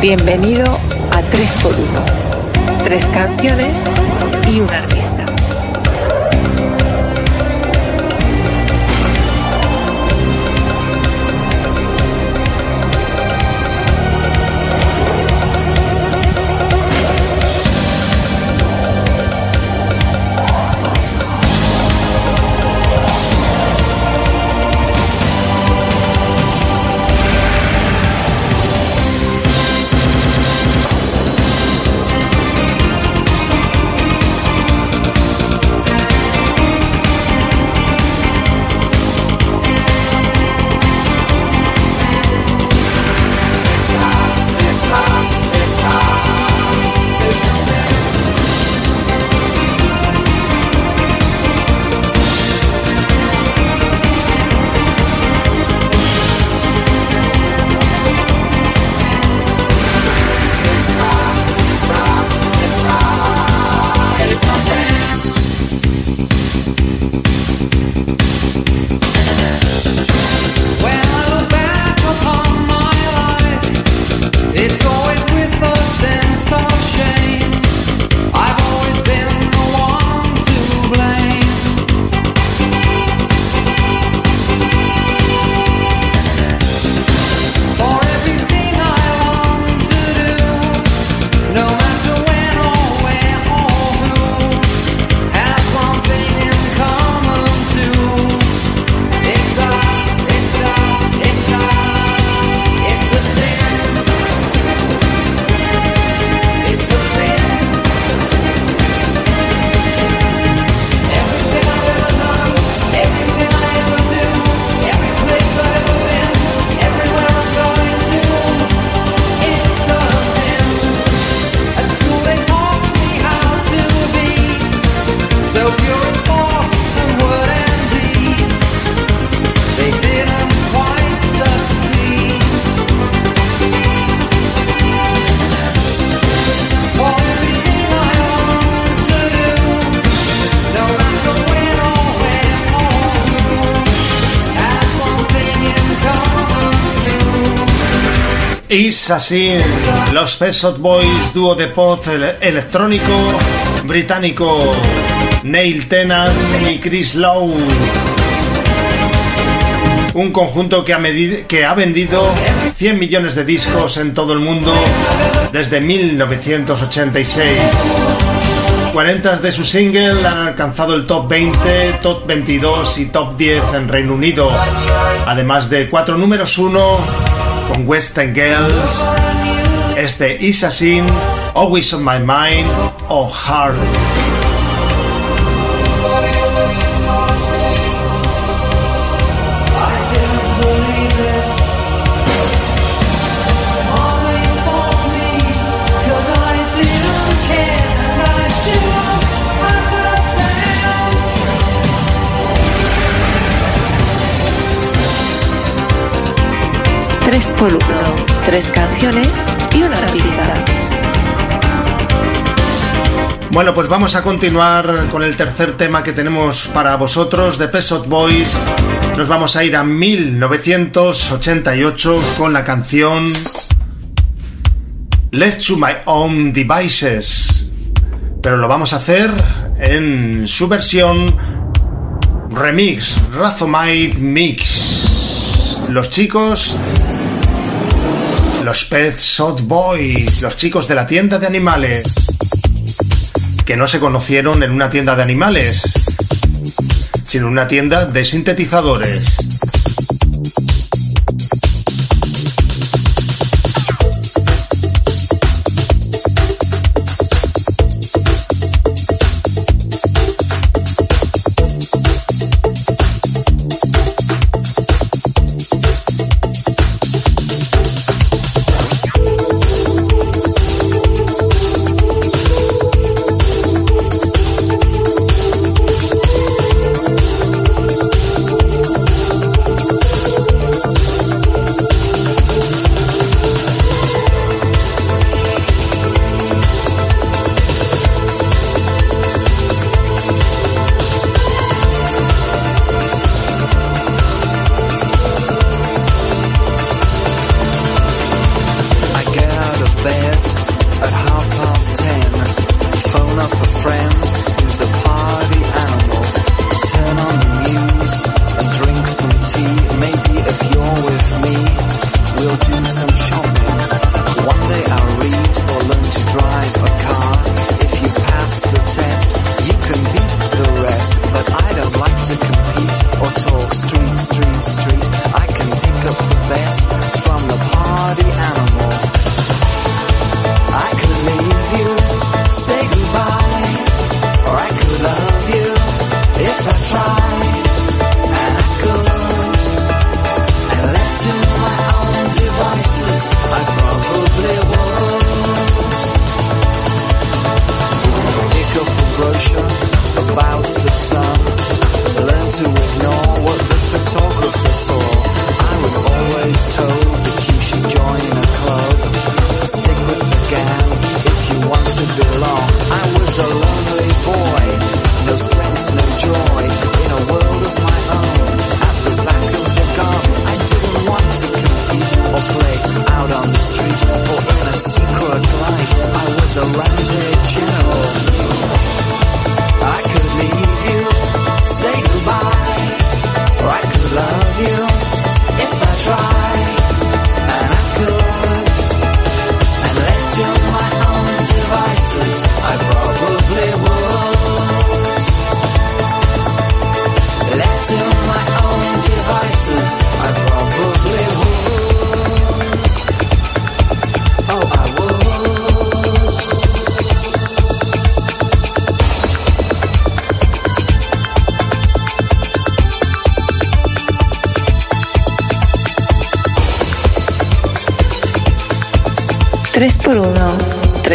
Bienvenido a 3 por 1. Tres canciones y un artista. Así, los Pet Shop Boys, dúo de pop ele- electrónico británico Neil Tennant y Chris Lowe. Un conjunto que ha, vendido 100 millones de discos en todo el mundo desde 1986. 40 de su single han alcanzado el top 20, top 22 y top 10 en Reino Unido, además de cuatro números 1 con Western Girls, este Is Sin, Always on My Mind o Heart. Tres por uno. Tres canciones y un artista. Bueno, pues vamos a continuar con el tercer tema que tenemos para vosotros de Pesot Boys. Nos vamos a ir a 1988 con la canción Let's to My Own Devices. Pero lo vamos a hacer en su versión remix, Razomite Mix. Los chicos los Pet Shop Boys, los chicos de la tienda de animales, que no se conocieron en una tienda de animales, sino en una tienda de sintetizadores.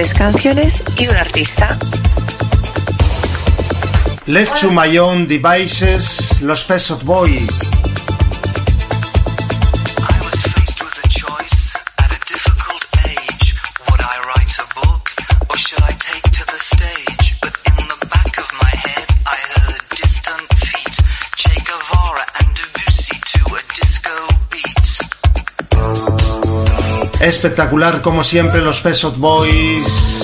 Tres canciones y un artista. Let's to My Own Devices, los Pet Shop Espectacular como siempre los Pet Shop Boys.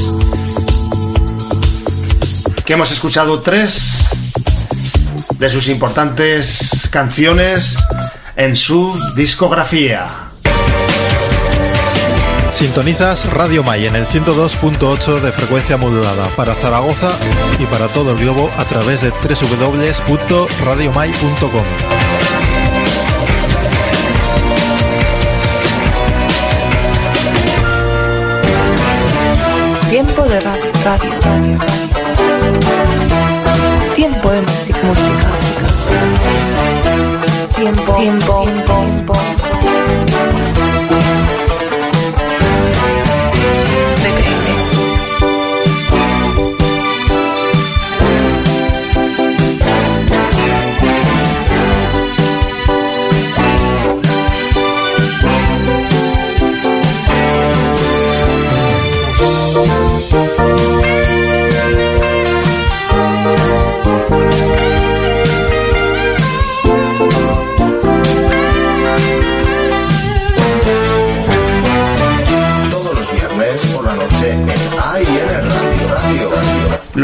Que hemos escuchado tres de sus importantes canciones en su discografía. Sintonizas Radio May en el 102.8 de frecuencia modulada para Zaragoza y para todo el globo a través de www.radiomay.com. radio. Tiempo de música, música, música. Tiempo, tiempo, tiempo.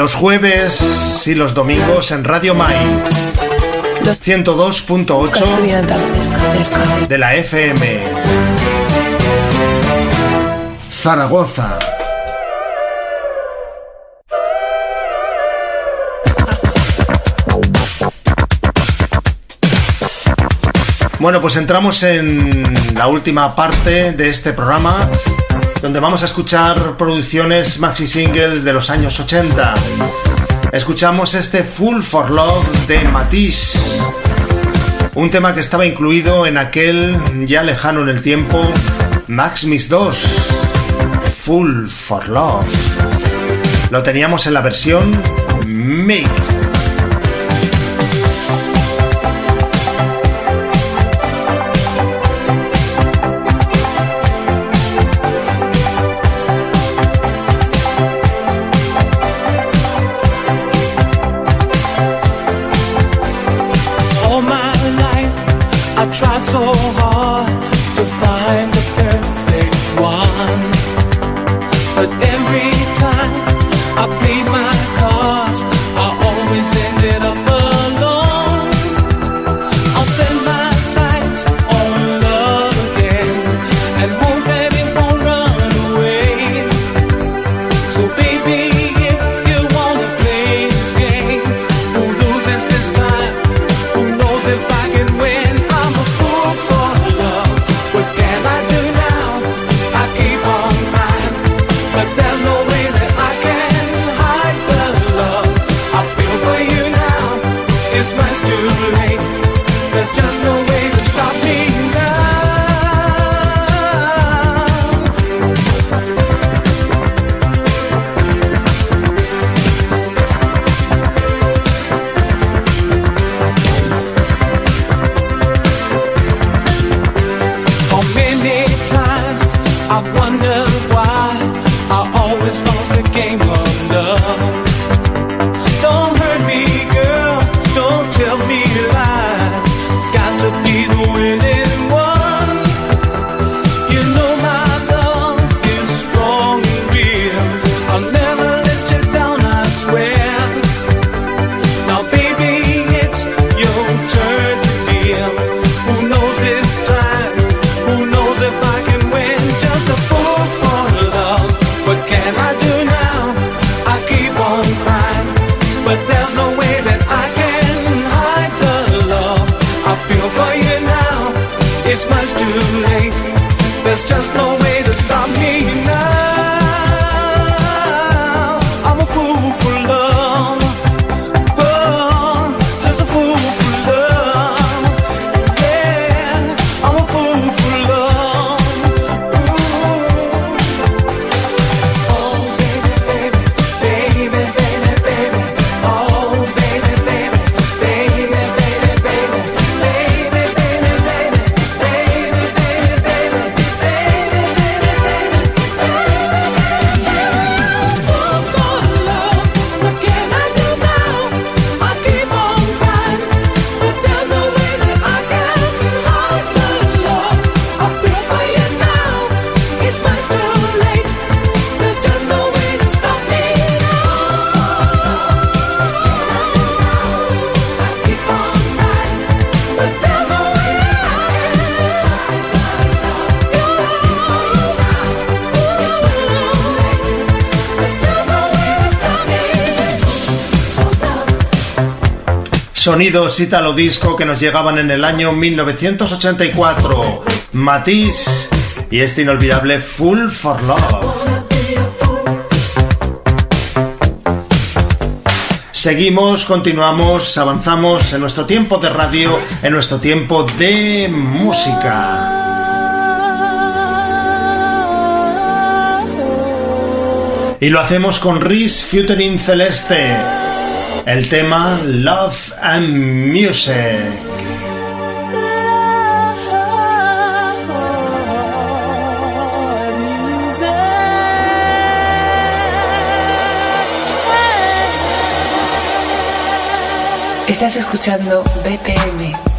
Los jueves y los domingos en Radio Mai. 102.8 de la FM. Zaragoza. Bueno, pues entramos en la última parte de este programa, donde vamos a escuchar producciones maxi singles de los años 80. Escuchamos este Full for Love de Matisse, un tema que estaba incluido en aquel ya lejano en el tiempo Max Miss 2, Full for Love. Lo teníamos en la versión Mix. Sonidos Italo Disco que nos llegaban en el año 1984. Matisse y este inolvidable Full for Love. Seguimos, continuamos, avanzamos en nuestro tiempo de radio, en nuestro tiempo de música. Y lo hacemos con Riz featuring Celeste. El tema Love and Music. Estás escuchando BPM.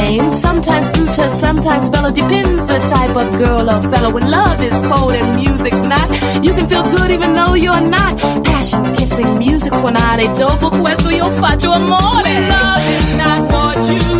Game. Sometimes brutal, sometimes mellow. Depends the type of girl or fellow. When love is cold and music's not, you can feel good even though you're not. Passions kissing, music's suonare. Dopo questo io faccio amore. Love is not what you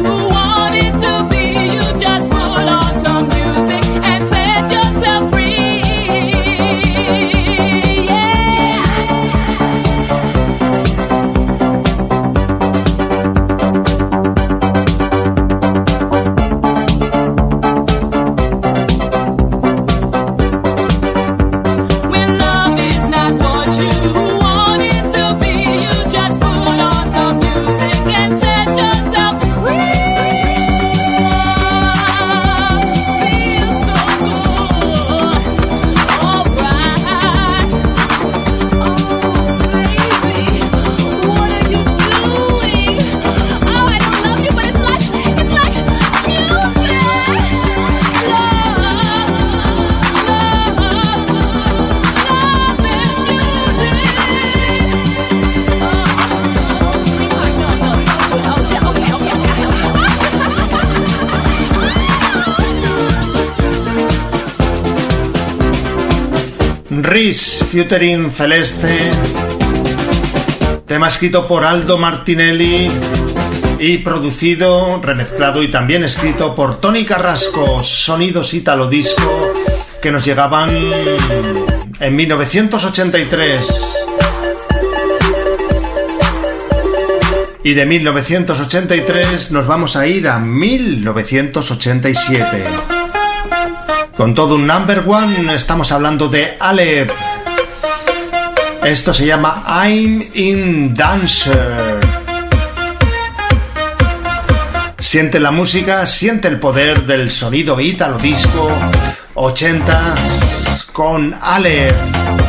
Riz featuring Celeste. Tema escrito por Aldo Martinelli y producido, remezclado y también escrito por Tony Carrasco. Sonidos Italo Disco que nos llegaban en 1983. Y de 1983 nos vamos a ir a 1987. Con todo un number one, estamos hablando de Alep. Esto se llama I'm in Dancer. Siente la música, siente el poder del sonido ítalo disco 80 con Alep.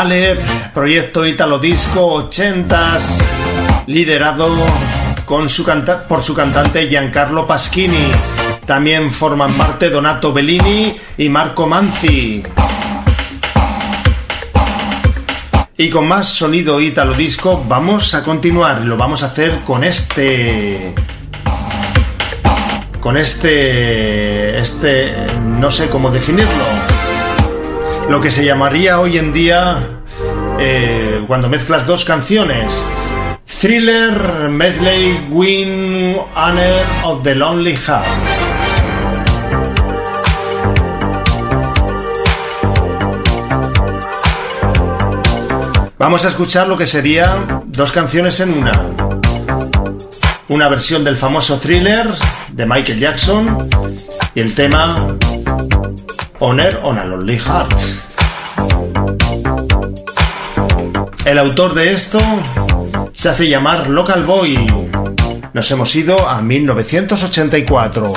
Aleph, proyecto Italo Disco 80s, liderado con su canta- por su cantante Giancarlo Paschini. También forman parte Donato Bellini y Marco Manzi. Y con más sonido Italo Disco vamos a continuar. Lo vamos a hacer con este. Con este. Este. No sé cómo definirlo lo que se llamaría hoy en día eh, cuando mezclas dos canciones. Thriller Medley Win Honor of the Lonely Hearts. Vamos a escuchar lo que serían dos canciones en una. Una versión del famoso thriller de Michael Jackson y el tema Honor on a Lonely Heart. El autor de esto se hace llamar Local Boy. Nos hemos ido a 1984.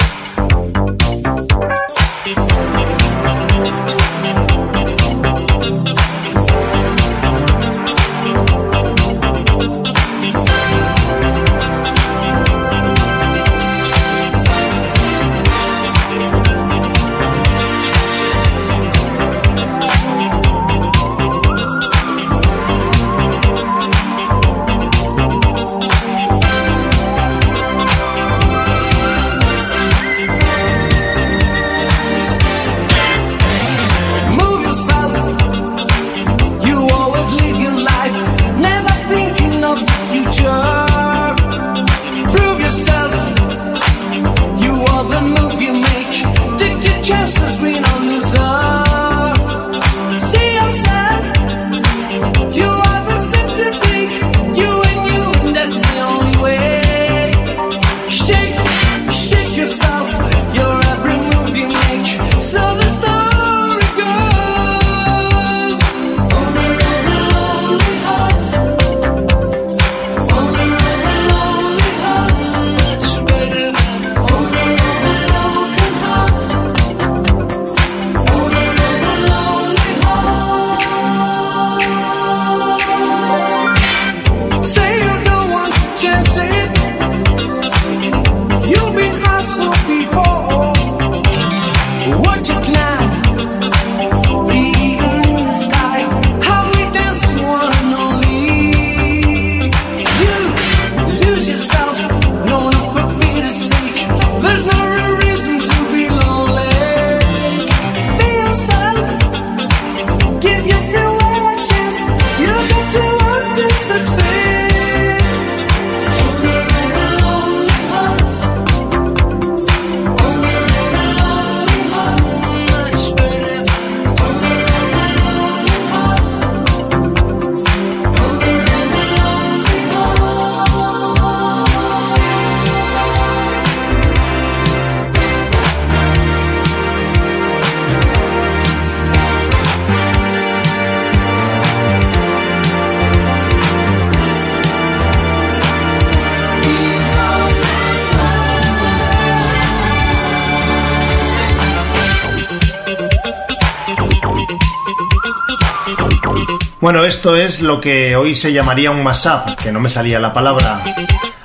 Bueno, esto es lo que hoy se llamaría un mashup, que no me salía la palabra.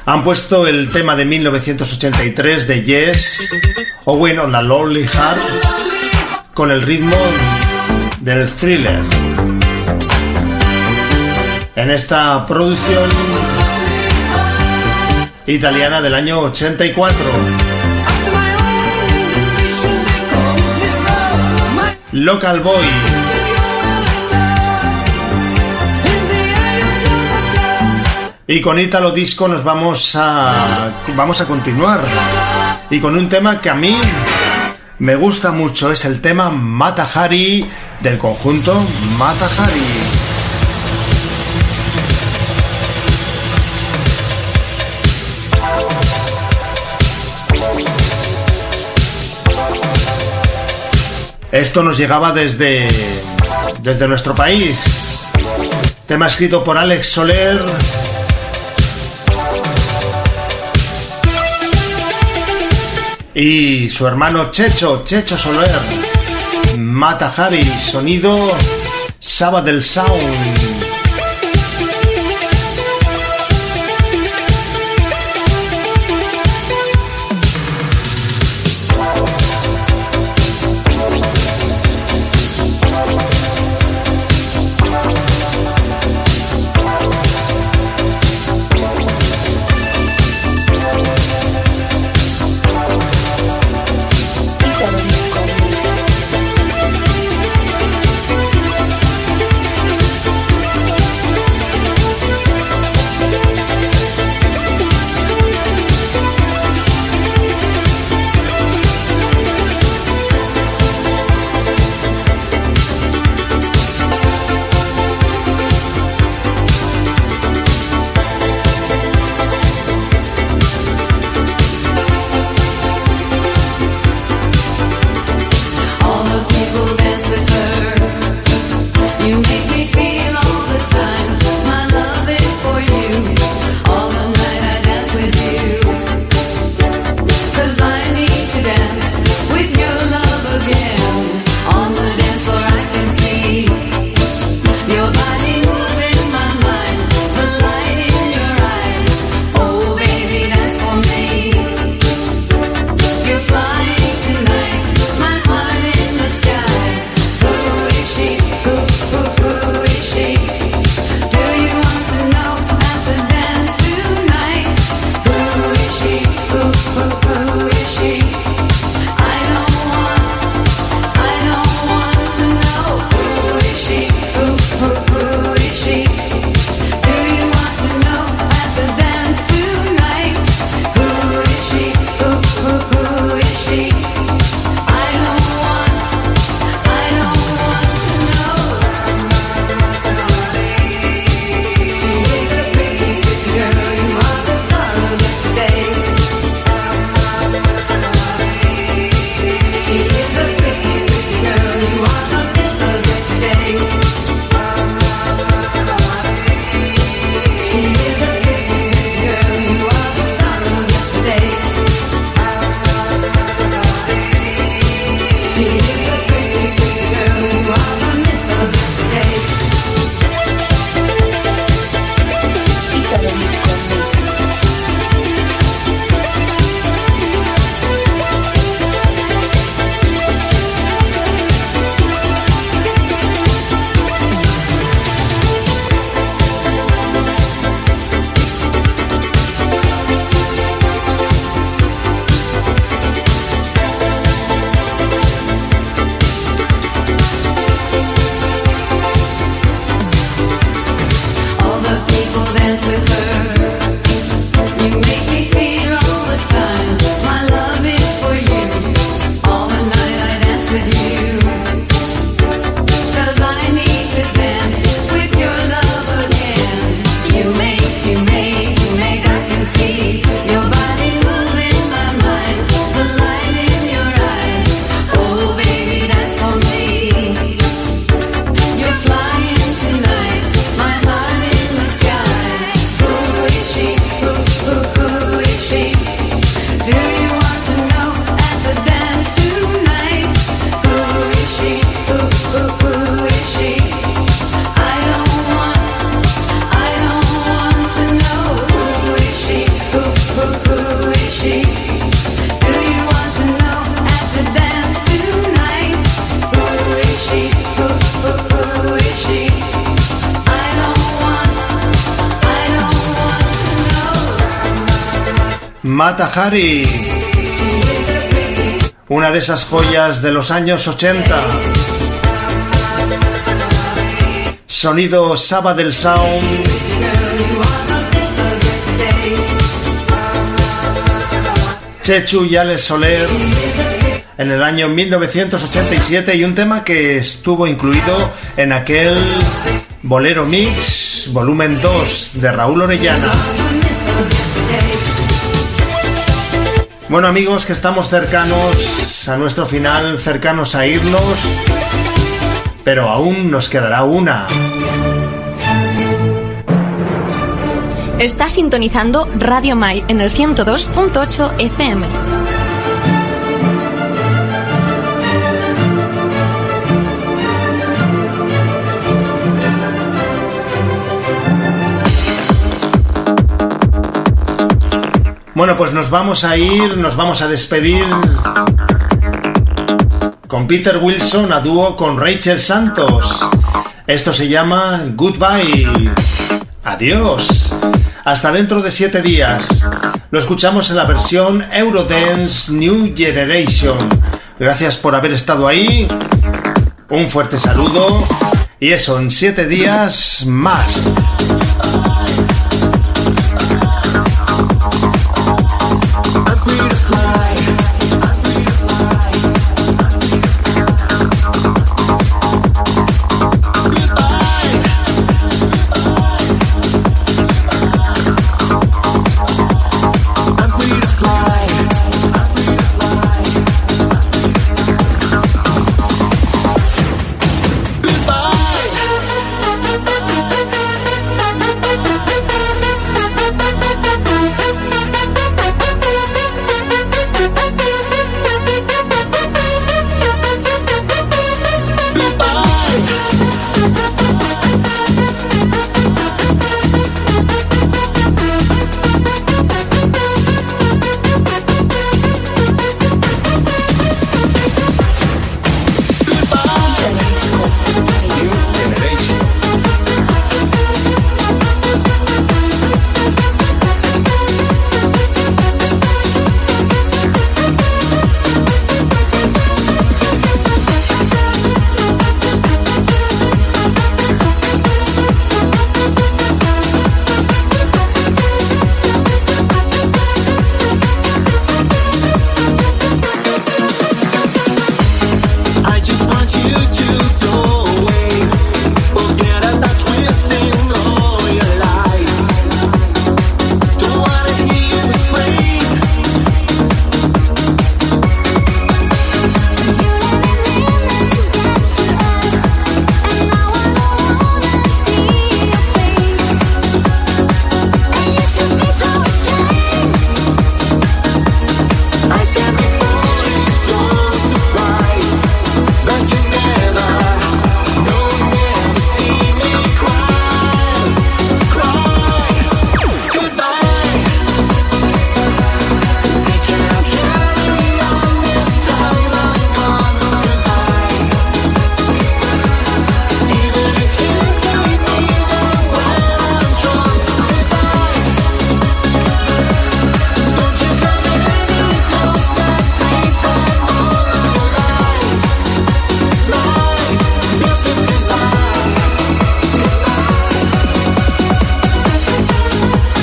Han puesto el tema de 1983 de Yes, o bueno, la Lonely Heart, con el ritmo del thriller. En esta producción italiana del año 84. Local Boy. Y con Italo Disco nos vamos a vamos a continuar. Y con un tema que a mí me gusta mucho es el tema Mata Hari del conjunto Mata Hari. Esto nos llegaba desde desde nuestro país. Tema escrito por Alex Soler y su hermano Checho, Checho Soler, Mata Hari, sonido Saba del Sound. Una de esas joyas de los años 80. Sonido Saba del Sound. Chechu y Alex Soler en el año 1987 y un tema que estuvo incluido en aquel Bolero Mix volumen 2 de Raúl Orellana. Bueno amigos, que estamos cercanos a nuestro final, cercanos a irnos, pero aún nos quedará una. Está sintonizando Radio Mai en el 102.8 FM. Bueno, pues nos vamos a ir, nos vamos a despedir con Peter Wilson a dúo con Rachel Santos. Esto se llama Goodbye. Adiós. Hasta dentro de siete días. Lo escuchamos en la versión Eurodance New Generation. Gracias por haber estado ahí. Un fuerte saludo. Y eso, en siete días más.